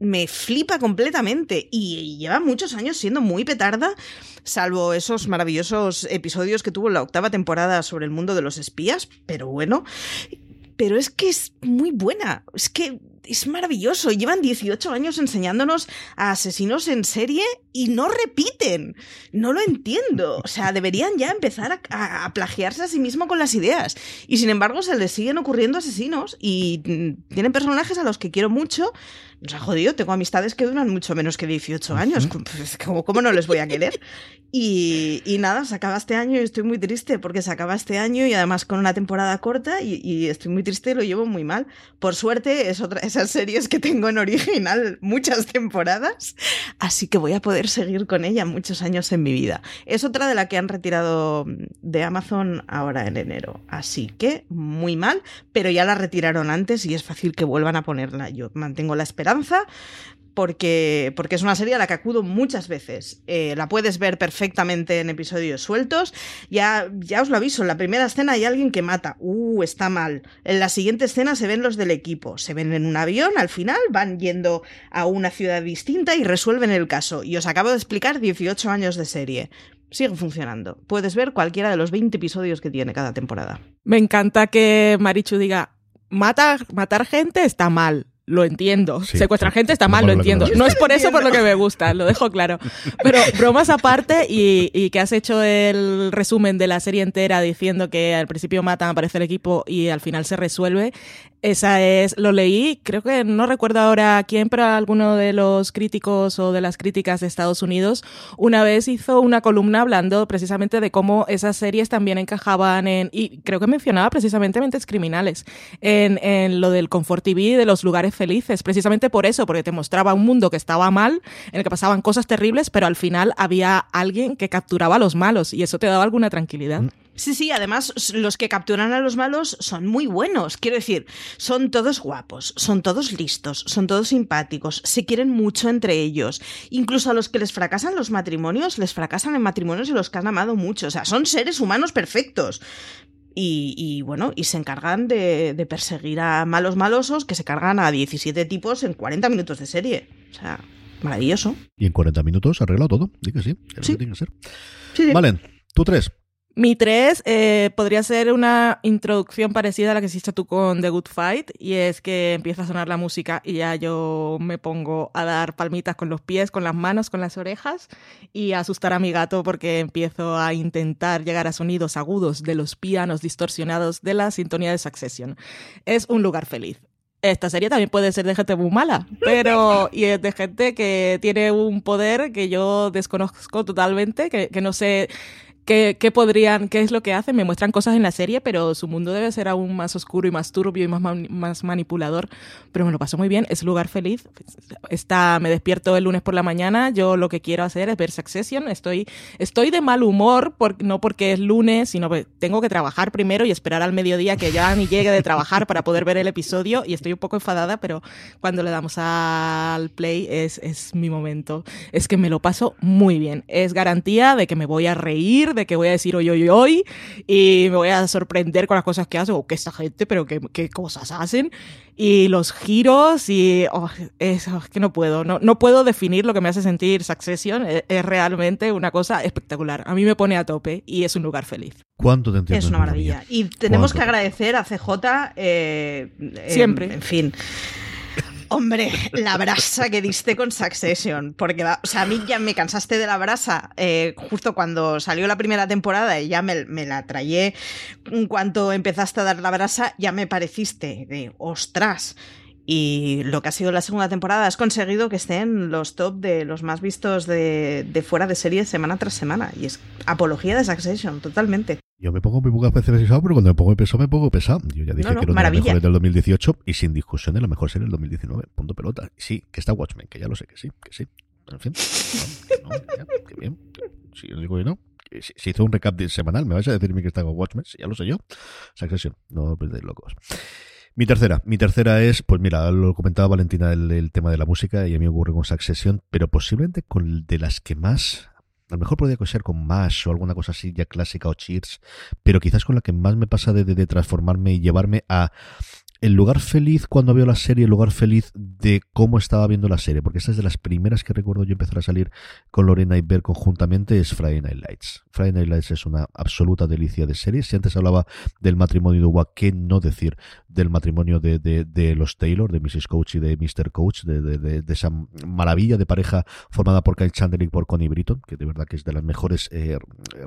me flipa completamente y lleva muchos años siendo muy petarda, salvo esos maravillosos episodios que tuvo la octava temporada sobre el mundo de los espías, pero bueno, pero es que es muy buena, es que es maravilloso. Llevan 18 años enseñándonos a asesinos en serie y no repiten. No lo entiendo. O sea, deberían ya empezar a, plagiarse a sí mismo con las ideas. Y sin embargo, se les siguen ocurriendo asesinos y mm, tienen personajes a los que quiero mucho. O sea, jodido, tengo amistades que duran mucho menos que 18 años. Pues, ¿Cómo, no les voy a querer? Y, nada, se acaba este año y estoy muy triste porque se acaba este año y además con una temporada corta y, estoy muy triste y lo llevo muy mal. Por suerte, es otra, es esas series que tengo en original muchas temporadas, así que voy a poder seguir con ella muchos años en mi vida. Es otra de la que han retirado de Amazon ahora en enero, así que muy mal, pero ya la retiraron antes y es fácil que vuelvan a ponerla. Yo mantengo la esperanza porque, porque es una serie a la que acudo muchas veces. Eh, la puedes ver perfectamente en episodios sueltos. Ya, ya os lo aviso, en la primera escena hay alguien que mata. Uh, está mal. En la siguiente escena se ven los del equipo. Se ven en un avión, al final van yendo a una ciudad distinta y resuelven el caso. Y os acabo de explicar 18 años de serie. Sigue funcionando. Puedes ver cualquiera de los 20 episodios que tiene cada temporada.
Me encanta que Marichu diga, matar, matar gente está mal lo entiendo.
Sí,
Secuestrar gente está mal, lo entiendo. No es por eso por lo que me gusta, lo dejo claro. Pero bromas aparte y, y que has hecho el resumen de la serie entera diciendo que al principio matan, aparece el equipo y al final se resuelve. Esa es, lo leí, creo que no recuerdo ahora quién, pero alguno de los críticos o de las críticas de Estados Unidos una vez hizo una columna hablando precisamente de cómo esas series también encajaban en, y creo que mencionaba precisamente mentes criminales, en, en lo del Confort TV, de los lugares felices, precisamente por eso, porque te mostraba un mundo que estaba mal, en el que pasaban cosas terribles, pero al final había alguien que capturaba a los malos y eso te daba alguna tranquilidad.
Sí, sí, además los que capturan a los malos son muy buenos. Quiero decir, son todos guapos, son todos listos, son todos simpáticos, se quieren mucho entre ellos. Incluso a los que les fracasan los matrimonios, les fracasan en matrimonios y los que han amado mucho. O sea, son seres humanos perfectos. Y, y, bueno, y se encargan de, de, perseguir a malos malosos que se cargan a 17 tipos en 40 minutos de serie. O sea, maravilloso.
Y en 40 minutos arreglado todo. Di que sí, es
Sí.
lo que tiene que ser.
Sí, sí.
Valen, tú tres.
Mi 3 eh, podría ser una introducción parecida a la que hiciste tú con The Good Fight, y es que empieza a sonar la música y ya yo me pongo a dar palmitas con los pies, con las manos, con las orejas, y a asustar a mi gato porque empiezo a intentar llegar a sonidos agudos de los pianos distorsionados de la sintonía de Succession. Es un lugar feliz. Esta serie también puede ser de gente muy mala, pero y es de gente que tiene un poder que yo desconozco totalmente, que, que no sé qué, qué podrían, qué es lo que hacen. Me muestran cosas en la serie, pero su mundo debe ser aún más oscuro y más turbio y más, más manipulador. Pero me lo paso muy bien, es lugar feliz. Está, me despierto el lunes por la mañana, yo lo que quiero hacer es ver Succession. Estoy, estoy de mal humor, por- no porque es lunes, sino que tengo que trabajar primero y esperar al mediodía que ya ni llegue de trabajar para poder ver el episodio. Y estoy un poco enfadada, pero cuando le damos al play es, es mi momento. Es que me lo paso muy bien. Es garantía de que me voy a reír, de que voy a decir hoy, hoy, hoy, y me voy a sorprender con las cosas que hace, o que esta gente, pero qué, qué cosas hacen, y los giros, y oh, es, oh, que no puedo, no, no puedo definir lo que me hace sentir Succession, es, es realmente una cosa espectacular. A mí me pone a tope y es un lugar feliz.
¿Cuánto te entiendo?
Es una maravilla.
mía?
Y tenemos que
¿Cuánto?
agradecer a CJ eh, eh,
Siempre.
En fin. Hombre, la brasa que diste con Succession, porque o sea, a mí ya me cansaste de la brasa eh, justo cuando salió la primera temporada y ya me, la traía en cuanto empezaste a dar la brasa, ya me pareciste de ostras. Y lo que ha sido la segunda temporada, has conseguido que esté en los top de los más vistos de, de fuera de serie semana tras semana. Y es apología de Succession, totalmente.
Yo me pongo muy pocas veces pesado, pero cuando me pongo pesado, me pongo pesado. Yo ya dije
No, no,
que era una de las mejores del 2018 y sin discusión es la mejor serie del 2019. Punto pelota. Y sí, que está Watchmen, que ya lo sé que sí, que sí. En fin, no, que no, ya, que bien. Si yo digo que no. si hizo un recap de- semanal, ¿me vais a decirme que está Watchmen? Si ya lo sé yo. Succession, no os penséis locos. Mi tercera, mi tercera es, pues mira, lo comentaba Valentina el, tema de la música y a mí ocurre con Succession, pero posiblemente con de las que más, a lo mejor podría ser con Mash o alguna cosa así ya clásica o Cheers, pero quizás con la que más me pasa de, de- de transformarme y llevarme a el lugar feliz cuando veo la serie, el lugar feliz de cómo estaba viendo la serie, porque esta es de las primeras que recuerdo yo empezar a salir con Lorena y ver conjuntamente, es Friday Night Lights. Friday Night Lights es una absoluta delicia de serie. Si antes hablaba del matrimonio de Uwa, ¿qué no decir del matrimonio de, de, de los Taylor, de Mrs. Coach y de Mr. Coach, de, de, esa maravilla de pareja formada por Kyle Chandler y por Connie Britton, que de verdad que es de los mejores eh,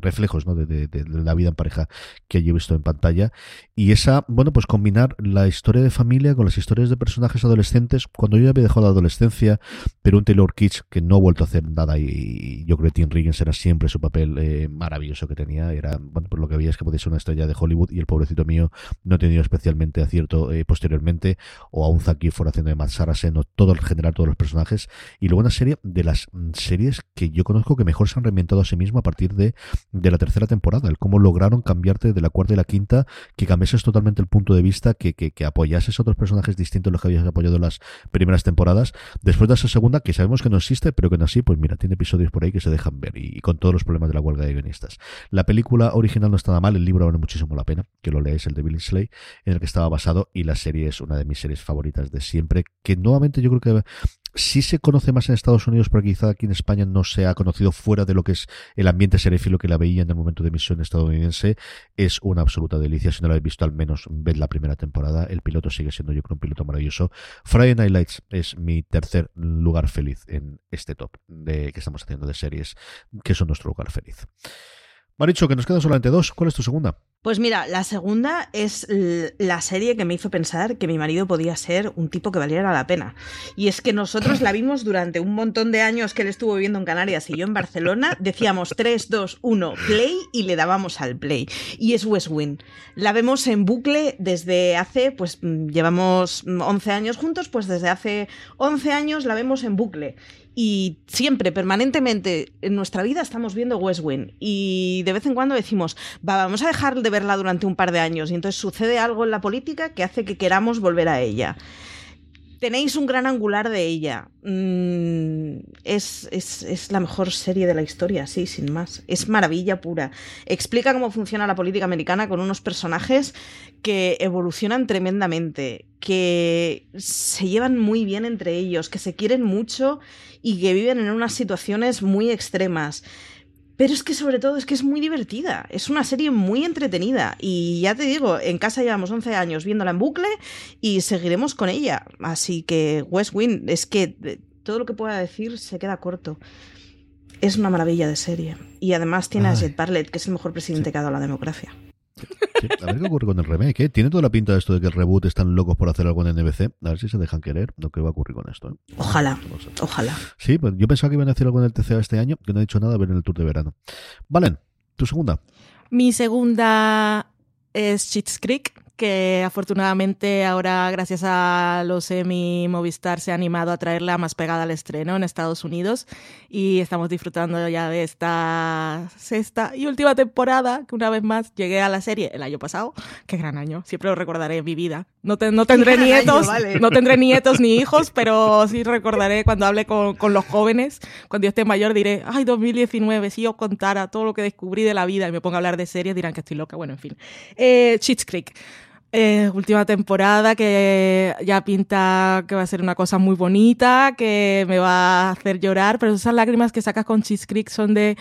reflejos ¿no? de la vida en pareja que yo he visto en pantalla. Y esa, bueno, pues combinar la historia de familia, con las historias de personajes adolescentes, cuando yo había dejado la adolescencia, pero un Taylor Kitsch que no ha vuelto a hacer nada y, yo creo que Tim Riggins era siempre su papel eh, maravilloso que tenía, era, bueno, pues lo que veía es que podía ser una estrella de Hollywood y el pobrecito mío no ha tenido especialmente acierto eh, posteriormente, o a un Zack Gifford haciendo de Matt o todo el general, todos los personajes, y luego una serie de las mm, series que yo conozco que mejor se han reinventado a sí mismo a partir de, de la tercera temporada, el cómo lograron cambiarte de la cuarta y la quinta, que cambiases totalmente el punto de vista, que, que, que apoyases a otros personajes distintos a los que habías apoyado en las primeras temporadas, después de esa segunda, que sabemos que no existe, pero que no así, pues mira, tiene episodios por ahí que se dejan ver, y, con todos los problemas de la huelga de guionistas. La película original no está nada mal, el libro vale muchísimo la pena, que lo leáis, el de Billy Slay, en el que estaba basado, y la serie es una de mis series favoritas de siempre, que nuevamente yo creo que sí se conoce más en Estados Unidos, pero quizá aquí en España no se ha conocido fuera de lo que es el ambiente seréfilo que la veía en el momento de emisión estadounidense. Es una absoluta delicia. Si no la habéis visto, al menos ved la primera temporada. El piloto sigue siendo, yo creo, un piloto maravilloso. Friday Night Lights es mi tercer lugar feliz en este top de que estamos haciendo de series, que son nuestro lugar feliz. Maricho, que nos quedan solamente dos. ¿Cuál es tu segunda?
Pues mira, la segunda es la serie que me hizo pensar que mi marido podía ser un tipo que valiera la pena. Y es que nosotros la vimos durante un montón de años que él estuvo viviendo en Canarias y yo en Barcelona. Decíamos 3, 2, 1, play y le dábamos al play. Y es West Wing. La vemos en bucle desde hace, pues llevamos 11 años juntos, pues desde hace 11 años la vemos en bucle y siempre, permanentemente, en nuestra vida estamos viendo West Wing y de vez en cuando decimos, va, vamos a dejar de verla durante un par de años y entonces sucede algo en la política que hace que queramos volver a ella. Tenéis un gran angular de ella. Mm, es, es, la mejor serie de la historia, sí, sin más. Es maravilla pura. Explica cómo funciona la política americana con unos personajes que evolucionan tremendamente, que se llevan muy bien entre ellos, que se quieren mucho y que viven en unas situaciones muy extremas. Pero es que sobre todo es que es muy divertida, es una serie muy entretenida y ya te digo, en casa llevamos 11 años viéndola en bucle y seguiremos con ella. Así que West Wing, es que eh, todo lo que pueda decir se queda corto. Es una maravilla de serie. Y además tiene a Jet Bartlett, que es el mejor presidente que ha dado la democracia
a ver qué ocurre con el remake. ¿eh? Tiene toda la pinta de esto de que el reboot están locos por hacer algo en NBC. A ver si se dejan querer lo que va a ocurrir con esto. ¿eh?
Ojalá, ojalá.
Sí, pues yo pensaba que iban a hacer algo en el TCA este año, que no he dicho nada a ver en el tour de verano. Valen, tu segunda.
Mi segunda es Cheats Creek, que afortunadamente ahora gracias a los Emmy Movistar se ha animado a traerla más pegada al estreno en Estados Unidos y estamos disfrutando ya de esta sexta y última temporada que una vez más llegué a la serie el año pasado. Qué gran año, siempre lo recordaré en mi vida. No, no tendré nietos, no tendré nietos ni hijos, pero sí recordaré cuando hable con, con, los jóvenes, cuando yo esté mayor diré, ay, 2019, si yo contara todo lo que descubrí de la vida y me ponga a hablar de series dirán que estoy loca. Bueno, en fin. Eh, Cheats Creek. Eh, última temporada que ya pinta que va a ser una cosa muy bonita, que me va a hacer llorar, pero esas lágrimas que sacas con Cheese Creek son de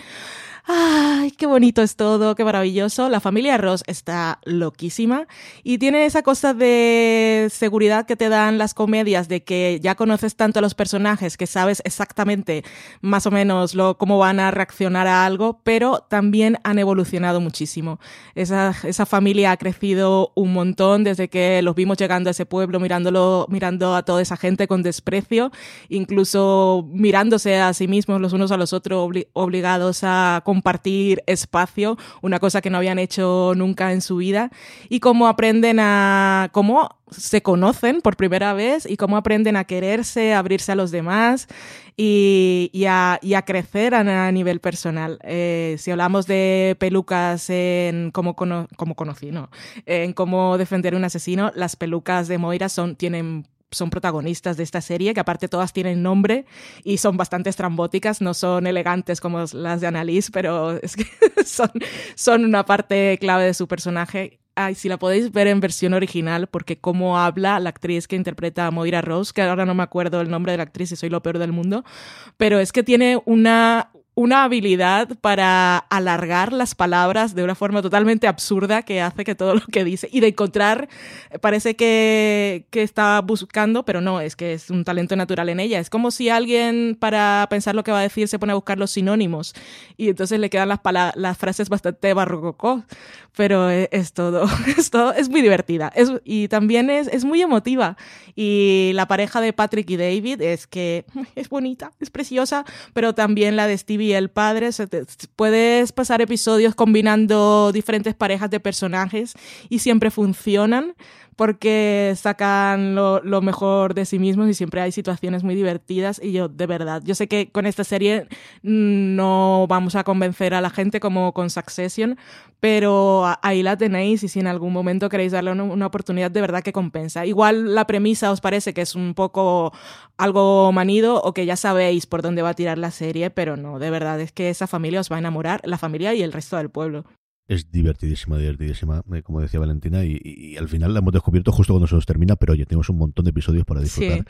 ¡Ay, qué bonito es todo! ¡Qué maravilloso! La familia Ross está loquísima y tiene esa cosa de seguridad que te dan las comedias de que ya conoces tanto a los personajes que sabes exactamente más o menos lo, cómo van a reaccionar a algo, pero también han evolucionado muchísimo. Esa, esa familia ha crecido un montón desde que los vimos llegando a ese pueblo, mirándolo, mirando a toda esa gente con desprecio, incluso mirándose a sí mismos los unos a los otros, obligados a compartir espacio, una cosa que no habían hecho nunca en su vida, y cómo aprenden a, cómo se conocen por primera vez y cómo aprenden a quererse, a abrirse a los demás y, a, crecer a, nivel personal. Eh, si hablamos de pelucas en cómo, conocí, ¿no? En cómo defender un asesino, las pelucas de Moira son, tienen son protagonistas de esta serie, que aparte todas tienen nombre y son bastante estrambóticas, no son elegantes como las de Annalise, pero es que son, son una parte clave de su personaje. Ay, si la podéis ver en versión original, porque cómo habla la actriz que interpreta a Moira Rose, que ahora no me acuerdo el nombre de la actriz y soy lo peor del mundo, pero es que tiene una, una habilidad para alargar las palabras de una forma totalmente absurda que hace que todo lo que dice y de encontrar, parece que, que está buscando, pero no, es que es un talento natural en ella. Es como si alguien para pensar lo que va a decir se pone a buscar los sinónimos. Y entonces le quedan las, las frases bastante barrococó, pero es, es, todo, es todo, es muy divertida. Y también es, es muy emotiva. Y la pareja de Patrick y David es que es bonita, es preciosa, pero también la de Stevie el padre. puedes pasar episodios combinando diferentes parejas de personajes y siempre funcionan porque sacan lo, mejor de sí mismos y siempre hay situaciones muy divertidas y yo de verdad, yo sé que con esta serie no vamos a convencer a la gente como con Succession, pero ahí la tenéis y si en algún momento queréis darle una, una oportunidad de verdad que compensa. Igual la premisa os parece que es un poco algo manido o que ya sabéis por dónde va a tirar la serie, pero no, de verdad es que esa familia os va a enamorar, la familia y el resto del pueblo
es divertidísima, divertidísima, eh, como decía Valentina, y, al final la hemos descubierto justo cuando se nos termina, pero oye, tenemos un montón de episodios para disfrutar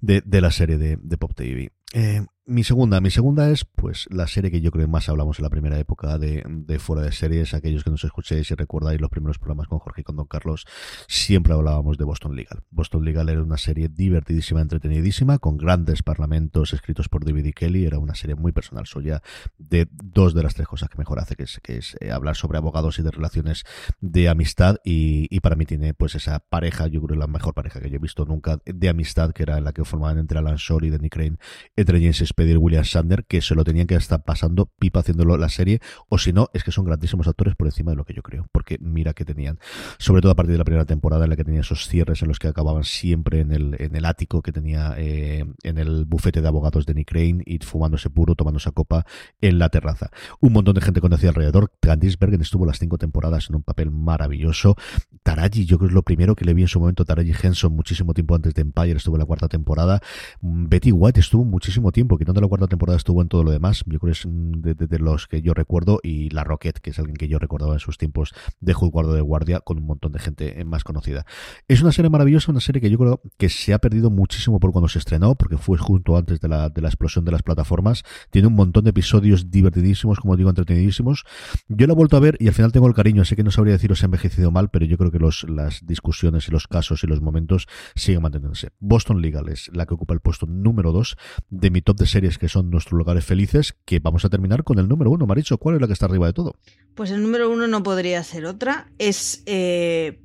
de, de, la serie de, de Pop TV. Eh, mi segunda, mi segunda es pues la serie que yo creo que más hablamos en la primera época de, fuera de series. Aquellos que nos escuchéis y recordáis los primeros programas con Jorge y con Don Carlos, siempre hablábamos de Boston Legal. Boston Legal era una serie divertidísima, entretenidísima, con grandes parlamentos escritos por David y Kelly. Era una serie muy personal suya de dos de las tres cosas que mejor hace, que es, que es eh, hablar sobre abogados y de relaciones de amistad. Y, para mí tiene pues esa pareja, yo creo la mejor pareja que yo he visto nunca de amistad, que era la que formaban entre Alan Shore y Danny Crane, entre James pedir William Sander, que se lo tenían que estar pasando pipa haciéndolo la serie, o si no, es que son grandísimos actores por encima de lo que yo creo, porque mira que tenían, sobre todo a partir de la primera temporada en la que tenía esos cierres en los que acababan siempre en el, en el ático que tenía eh, en el bufete de abogados de Nick Crane y fumándose puro, tomándose copa en la terraza. Un montón de gente conocida alrededor. Candice Bergen estuvo las cinco temporadas en un papel maravilloso. Taraji, yo creo que es lo primero que le vi en su momento, Taraji Henson, muchísimo tiempo antes de Empire, estuvo en la cuarta temporada. Betty White estuvo muchísimo tiempo, que de la cuarta temporada estuvo en todo lo demás. Yo creo que es de, los que yo recuerdo. Y La Rocket, que es alguien que yo recordaba en sus tiempos de guardo de guardia, con un montón de gente más conocida. Es una serie maravillosa, una serie que yo creo que se ha perdido muchísimo por cuando se estrenó, porque fue justo antes de la, de la explosión de las plataformas. Tiene un montón de episodios divertidísimos, como digo, entretenidísimos. Yo la he vuelto a ver y al final tengo el cariño. Sé que no sabría deciros ha envejecido mal, pero yo creo que los, las discusiones y los casos y los momentos siguen manteniéndose. Boston Legal es la que ocupa el puesto número 2 de mi top de series que son nuestros lugares felices, que vamos a terminar con el número uno. Maricho, ¿cuál es la que está arriba de todo?
Pues el número uno no podría ser otra. Es eh,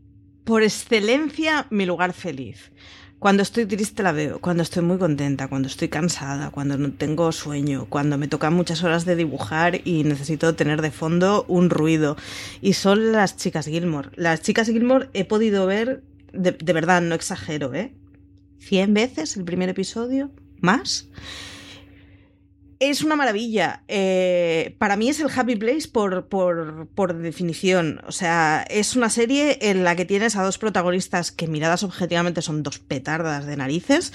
por excelencia mi lugar feliz. Cuando estoy triste la veo, cuando estoy muy contenta, cuando estoy cansada, cuando no tengo sueño, cuando me tocan muchas horas de dibujar y necesito tener de fondo un ruido. Y son las chicas Gilmore. Las chicas Gilmore he podido ver, de, de verdad, no exagero, ¿eh? 100 veces el primer episodio, más. Es una maravilla. Eh, para mí es el Happy Place por, por, por, definición. O sea, es una serie en la que tienes a dos protagonistas que miradas objetivamente son dos petardas de narices,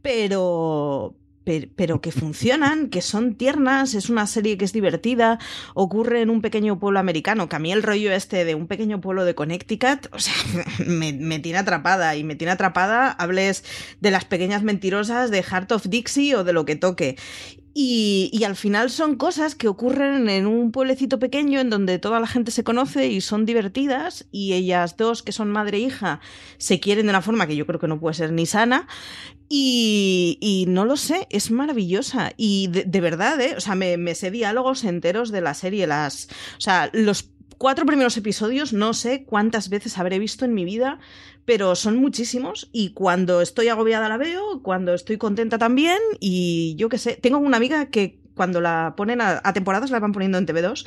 pero, pero que funcionan, que son tiernas, es una serie que es divertida, ocurre en un pequeño pueblo americano, que a mí el rollo este de un pequeño pueblo de Connecticut, o sea, me, me tiene atrapada y me tiene atrapada, hables de las pequeñas mentirosas de Heart of Dixie o de lo que toque. Y, al final son cosas que ocurren en un pueblecito pequeño en donde toda la gente se conoce y son divertidas y ellas dos, que son madre e hija, se quieren de una forma que yo creo que no puede ser ni sana. Y, no lo sé, es maravillosa. Y de, verdad, ¿eh? O sea, me, me sé diálogos enteros de la serie. Las, o sea, los cuatro primeros episodios no sé cuántas veces habré visto en mi vida, pero son muchísimos y cuando estoy agobiada la veo, cuando estoy contenta también y yo qué sé, tengo una amiga que cuando la ponen a, temporadas la van poniendo en TV2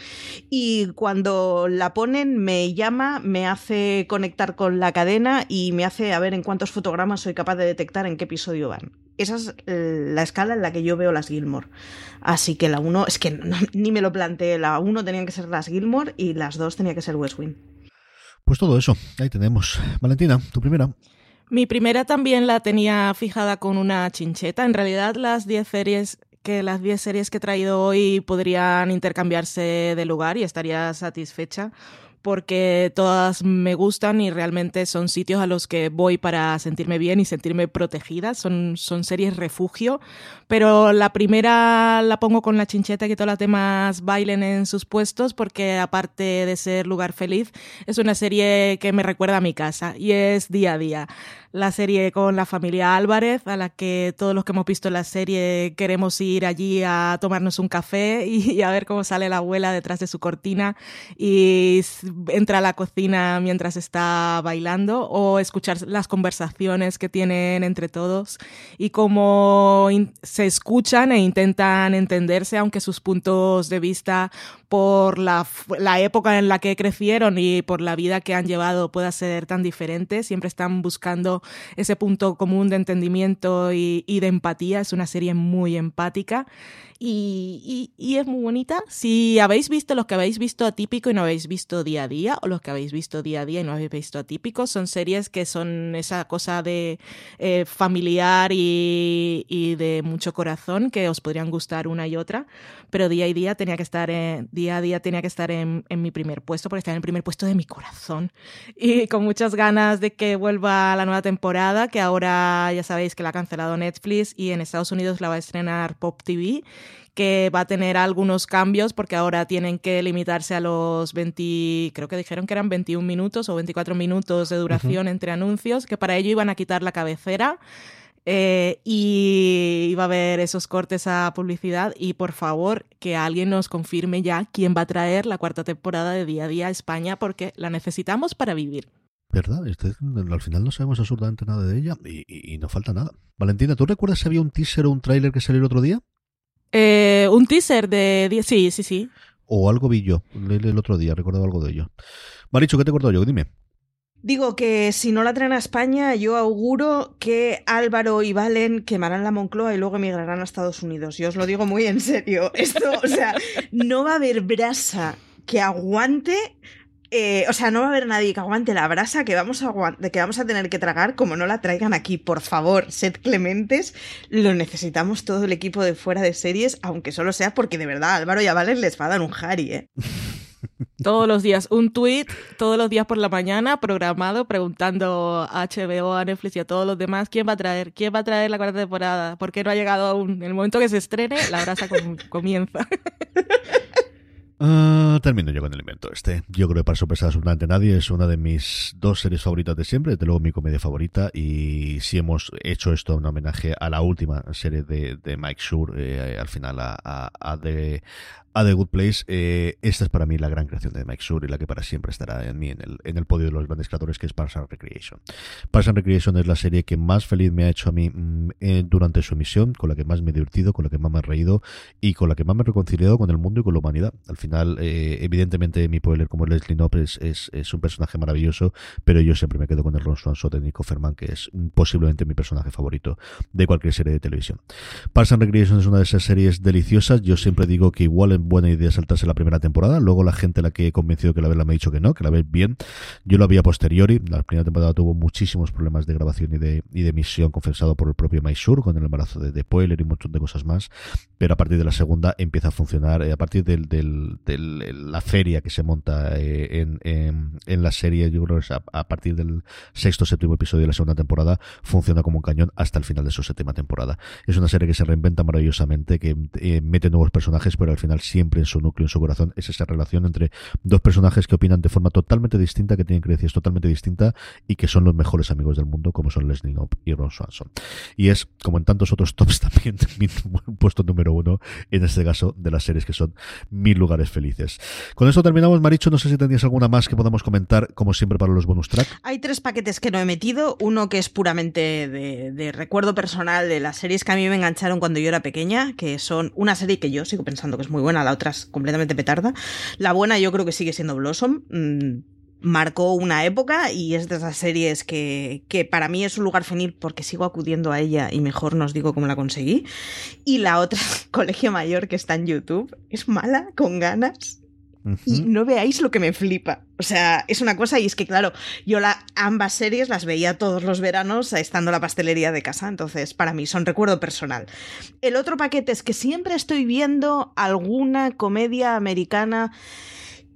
y cuando la ponen me llama, me hace conectar con la cadena y me hace a ver en cuántos fotogramas soy capaz de detectar en qué episodio van. Esa es la escala en la que yo veo las Gilmore. Así que la 1, es que ni me lo planteé, la 1 tenían que ser las Gilmore y las 2 tenía que ser West Wing.
Pues todo eso, ahí tenemos. Valentina, tu primera.
Mi primera también la tenía fijada con una chincheta. En realidad las 10 series que las 10 series que he traído hoy podrían intercambiarse de lugar y estaría satisfecha porque todas me gustan y realmente son sitios a los que voy para sentirme bien y sentirme protegida. Son, son series refugio, pero la primera la pongo con la chincheta que todas las demás bailen en sus puestos porque aparte de ser lugar feliz, es una serie que me recuerda a mi casa y es día a día la serie con la familia Álvarez, a la que todos los que hemos visto la serie queremos ir allí a tomarnos un café y, a ver cómo sale la abuela detrás de su cortina y entra a la cocina mientras está bailando o escuchar las conversaciones que tienen entre todos y cómo se escuchan e intentan entenderse, aunque sus puntos de vista por la, la época en la que crecieron y por la vida que han llevado pueda ser tan diferente, siempre están buscando ese punto común de entendimiento y, de empatía. Es una serie muy empática y, es muy bonita. Si habéis visto los que habéis visto atípico y no habéis visto día a día, o los que habéis visto día a día y no habéis visto atípico, son series que son esa cosa de eh, familiar y, de mucho corazón que os podrían gustar una y otra, pero día a día tenía que estar en, día a día tenía que estar en, en mi primer puesto, porque está en el primer puesto de mi corazón. Y con muchas ganas de que vuelva la nueva temporada, que ahora ya sabéis que la ha cancelado Netflix y en Estados Unidos la va a estrenar Pop TV que va a tener algunos cambios porque ahora tienen que limitarse a los 20, creo que dijeron que eran 21 minutos o 24 minutos de duración entre anuncios, que para ello iban a quitar la cabecera. Eh, y iba a haber esos cortes a publicidad y por favor que alguien nos confirme ya quién va a traer la cuarta temporada de Día a Día a España porque la necesitamos para vivir.
¿Verdad? Este, al final no sabemos absolutamente nada de ella y, y, no falta nada. Valentina, ¿tú recuerdas si había un teaser o un tráiler que salió el otro día?
Eh, un teaser de... Sí, sí, sí.
O algo vi yo el, otro día, recordaba algo de ello. Maricho, ¿qué te acuerdo yo? Dime.
Digo que si no la traen a España, yo auguro que Álvaro y Valen quemarán la Moncloa y luego emigrarán a Estados Unidos. Yo os lo digo muy en serio. Esto, o sea, no va a haber brasa que aguante eh, o sea, no va a haber nadie que aguante la brasa que vamos, a que vamos a tener que tragar como no la traigan aquí. Por favor, sed clementes. Lo necesitamos todo el equipo de fuera de series, aunque solo sea porque de verdad Álvaro y a Valen les va a dar un jari, ¿eh?
Todos los días, un tweet, todos los días por la mañana, programado, preguntando a HBO, a Netflix y a todos los demás quién va a traer, quién va a traer la cuarta temporada, por qué no ha llegado aún. En el momento que se estrene, la brasa comienza.
Uh, termino yo con el invento este. Yo creo que para sorpresa absolutamente nadie es una de mis dos series favoritas de siempre, desde luego mi comedia favorita. Y si hemos hecho esto en homenaje a la última serie de, Mike Schur, eh, al final a, a, a, The, a The Good Place, eh, esta es para mí la gran creación de Mike Sur y la que para siempre estará en mí, en el, en el podio de los grandes creadores, que es Parks and Recreation. Parks and Recreation es la serie que más feliz me ha hecho a mí mm, eh, durante su emisión, con la que más me he divertido, con la que más me he reído y con la que más me he reconciliado con el mundo y con la humanidad. Al final, eh, evidentemente, mi spoiler como Leslie Knope es, es, un personaje maravilloso, pero yo siempre me quedo con el Ron Swanson de Nico Ferman, que es posiblemente mi personaje favorito de cualquier serie de televisión. Parks and Recreation es una de esas series deliciosas. Yo siempre digo que igual buena idea saltarse la primera temporada. Luego la gente la que he convencido que la verla me ha dicho que no, que la ve bien. Yo lo había posteriori. La primera temporada tuvo muchísimos problemas de grabación y de, y de emisión confesado por el propio Mysure con el embarazo de, de Poiler y un montón de cosas más. Pero a partir de la segunda empieza a funcionar. Eh, a partir de del, del, la feria que se monta eh, en, en, la serie, yo creo que a, partir del sexto séptimo episodio de la segunda temporada funciona como un cañón hasta el final de su séptima temporada. Es una serie que se reinventa maravillosamente, que eh, mete nuevos personajes, pero al final siempre en su núcleo, en su corazón, es esa relación entre dos personajes que opinan de forma totalmente distinta, que tienen creencias totalmente distintas y que son los mejores amigos del mundo, como son Leslie Knope y Ron Swanson. Y es, como en tantos otros tops también, mi puesto número uno, en este caso, de las series que son mil lugares felices. Con esto terminamos, Maricho. No sé si tenías alguna más que podamos comentar, como siempre, para los bonus track.
Hay tres paquetes que no he metido. Uno que es puramente de recuerdo personal de las series que a mí me engancharon cuando yo era pequeña, que son una serie que yo sigo pensando que es muy buena, la otra es completamente petarda. La buena yo creo que sigue siendo Blossom. Mm, marcó una época y es de esas series que, que, para mí es un lugar feliz porque sigo acudiendo a ella y mejor nos digo cómo la conseguí. Y la otra, Colegio Mayor, que está en YouTube, es mala, con ganas. Y no veáis lo que me flipa. O sea, es una cosa y es que, claro, yo la, ambas series las veía todos los veranos estando en la pastelería de casa, entonces para mí son recuerdo personal. El otro paquete es que siempre estoy viendo alguna comedia americana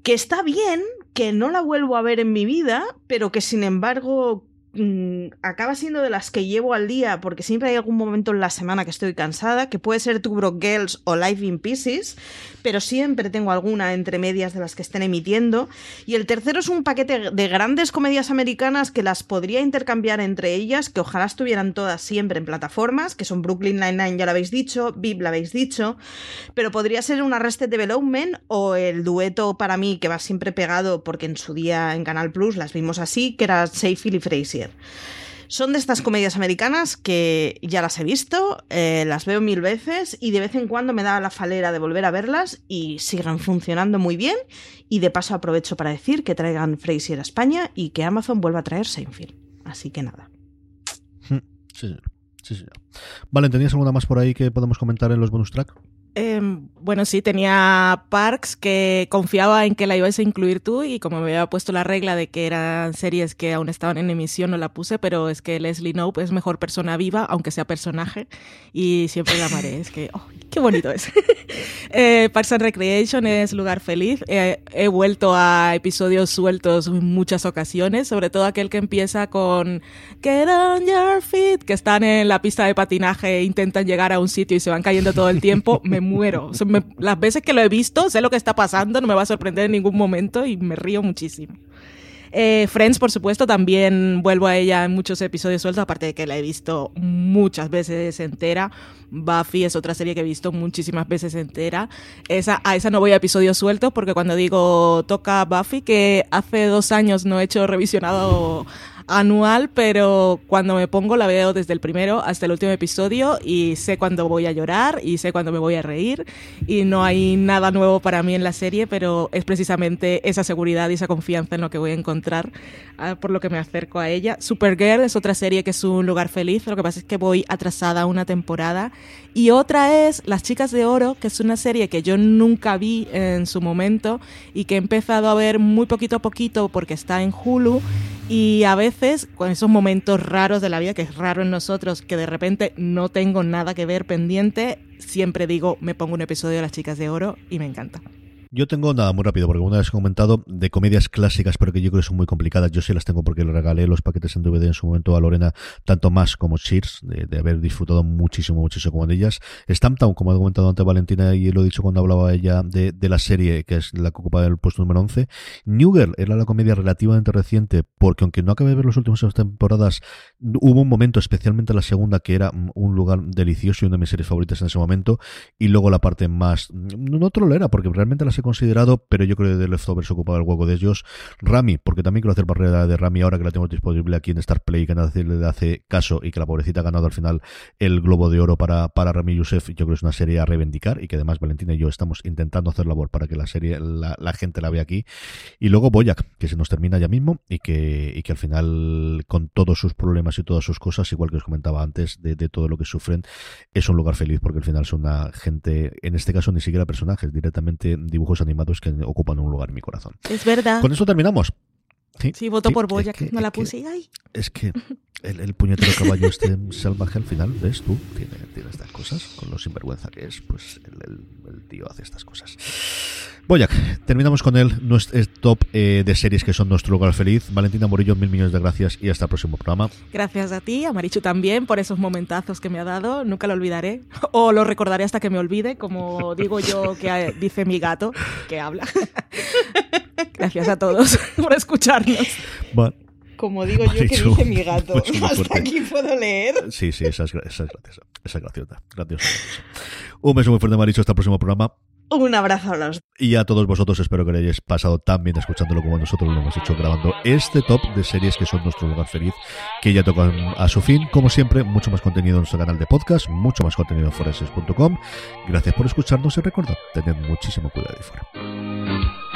que está bien, que no la vuelvo a ver en mi vida, pero que sin embargo mm, acaba siendo de las que llevo al día porque siempre hay algún momento en la semana que estoy cansada, que puede ser Two Broke Girls o Life in Pieces, pero siempre tengo alguna entre medias de las que estén emitiendo. Y el tercero es un paquete de grandes comedias americanas que las podría intercambiar entre ellas, que ojalá estuvieran todas siempre en plataformas, que son Brooklyn Nine-Nine, ya lo habéis dicho, VIP lo habéis dicho, pero podría ser un Arrested Development o el dueto para mí que va siempre pegado porque en su día en Canal Plus las vimos así, que era Seyfield y Frazier. Son de estas comedias americanas que ya las he visto, eh, las veo mil veces y de vez en cuando me da la falera de volver a verlas y siguen funcionando muy bien. Y de paso aprovecho para decir que traigan Frasier a España y que Amazon vuelva a traer Seinfeld. Así que nada.
Sí, señor. Sí, señor. Vale, ¿tenías alguna más por ahí que podemos comentar en los bonus track?
Eh, bueno, sí, tenía Parks que confiaba en que la ibas a incluir tú y como me había puesto la regla de que eran series que aún estaban en emisión, no la puse, pero es que Leslie Knope es mejor persona viva, aunque sea personaje, y siempre la amaré. Es que, oh, qué bonito es. eh, Parks and Recreation es lugar feliz. Eh, he vuelto a episodios sueltos en muchas ocasiones, sobre todo aquel que empieza con Get on your feet, que están en la pista de patinaje e intentan llegar a un sitio y se van cayendo todo el tiempo. Me muero. Las veces que lo he visto, sé lo que está pasando, no me va a sorprender en ningún momento y me río muchísimo. Eh, Friends, por supuesto, también vuelvo a ella en muchos episodios sueltos, aparte de que la he visto muchas veces entera. Buffy es otra serie que he visto muchísimas veces entera. Esa, a esa no voy a episodios sueltos porque cuando digo toca Buffy, que hace dos años no he hecho revisionado anual, pero cuando me pongo la veo desde el primero hasta el último episodio y sé cuándo voy a llorar y sé cuándo me voy a reír. Y no hay nada nuevo para mí en la serie, pero es precisamente esa seguridad y esa confianza en lo que voy a encontrar ah, por lo que me acerco a ella. Supergirl es otra serie que es un lugar feliz, lo que pasa es que voy atrasada una temporada. Y otra es Las Chicas de Oro, que es una serie que yo nunca vi en su momento y que he empezado a ver muy poquito a poquito porque está en Hulu y a veces con esos momentos raros de la vida, que es raro en nosotros, que de repente no tengo nada que ver pendiente, siempre digo, me pongo un episodio de Las Chicas de Oro y me encanta.
Yo tengo nada muy rápido, porque una vez he comentado de comedias clásicas, pero que yo creo que son muy complicadas. Yo sí las tengo porque le regalé los paquetes en DVD en su momento a Lorena, tanto más como Cheers, de, de haber disfrutado muchísimo, muchísimo con ellas. Stamptown, como he comentado antes Valentina, y lo he dicho cuando hablaba ella de, de la serie, que es la que ocupa el puesto número 11. New Girl era la comedia relativamente reciente, porque aunque no acabé de ver las últimas dos temporadas, hubo un momento, especialmente la segunda, que era un lugar delicioso y una de mis series favoritas en ese momento, y luego la parte más, no, trolera, porque realmente he considerado, pero yo creo que The Leftovers ocupaba el hueco de ellos. Rami, porque también quiero hacer barrera de Rami ahora que la tengo disponible aquí en Star Play, que nadie le hace caso y que la pobrecita ha ganado al final el Globo de Oro para, para Rami Youssef. Yo creo que es una serie a reivindicar y que además Valentina y yo estamos intentando hacer labor para que la serie, la, gente la vea aquí. Y luego Boyac, que se nos termina ya mismo y que, y que al final, con todos sus problemas y todas sus cosas, igual que os comentaba antes, de, todo lo que sufren, es un lugar feliz porque al final son una gente, en este caso ni siquiera personajes, directamente dibujos animados que ocupan un lugar en mi corazón.
Es verdad.
Con eso terminamos.
Sí, voto por
es
Boyac,
que-
no la
que-
puse y ay.
Es que el, el puñetero caballo este salvaje al final, ¿ves tú? Tiene, tiene estas cosas. Con lo sinvergüenza que es, pues el, el- el tío hace estas cosas. Boyac, terminamos con él, nuestro es top eh, de series que son nuestro lugar feliz. Valentina Morillo, mil millones de gracias y hasta el próximo programa.
Gracias a ti, a Marichu también, por esos momentazos que me ha dado. Nunca lo olvidaré. O lo recordaré hasta que me olvide, como digo yo que eh, dice mi gato, que habla. Gracias a todos por escucharnos.
Como digo yo que dice mi gato. Hasta
fuerte.
aquí puedo leer.
Sí, sí, esa es, esa es graciosa. Esa es graciosa. graciosa, graciosa. Un beso muy fuerte, Maricho. Hasta el próximo programa.
Un abrazo a los
Y a todos vosotros espero que lo hayáis pasado tan bien escuchándolo como nosotros lo hemos hecho grabando este top de series que son nuestro lugar feliz, que ya tocan a su fin. Como siempre, mucho más contenido en nuestro canal de podcast, mucho más contenido en foreses.com. Gracias por escucharnos y recordad, tened muchísimo cuidado ahí fuera.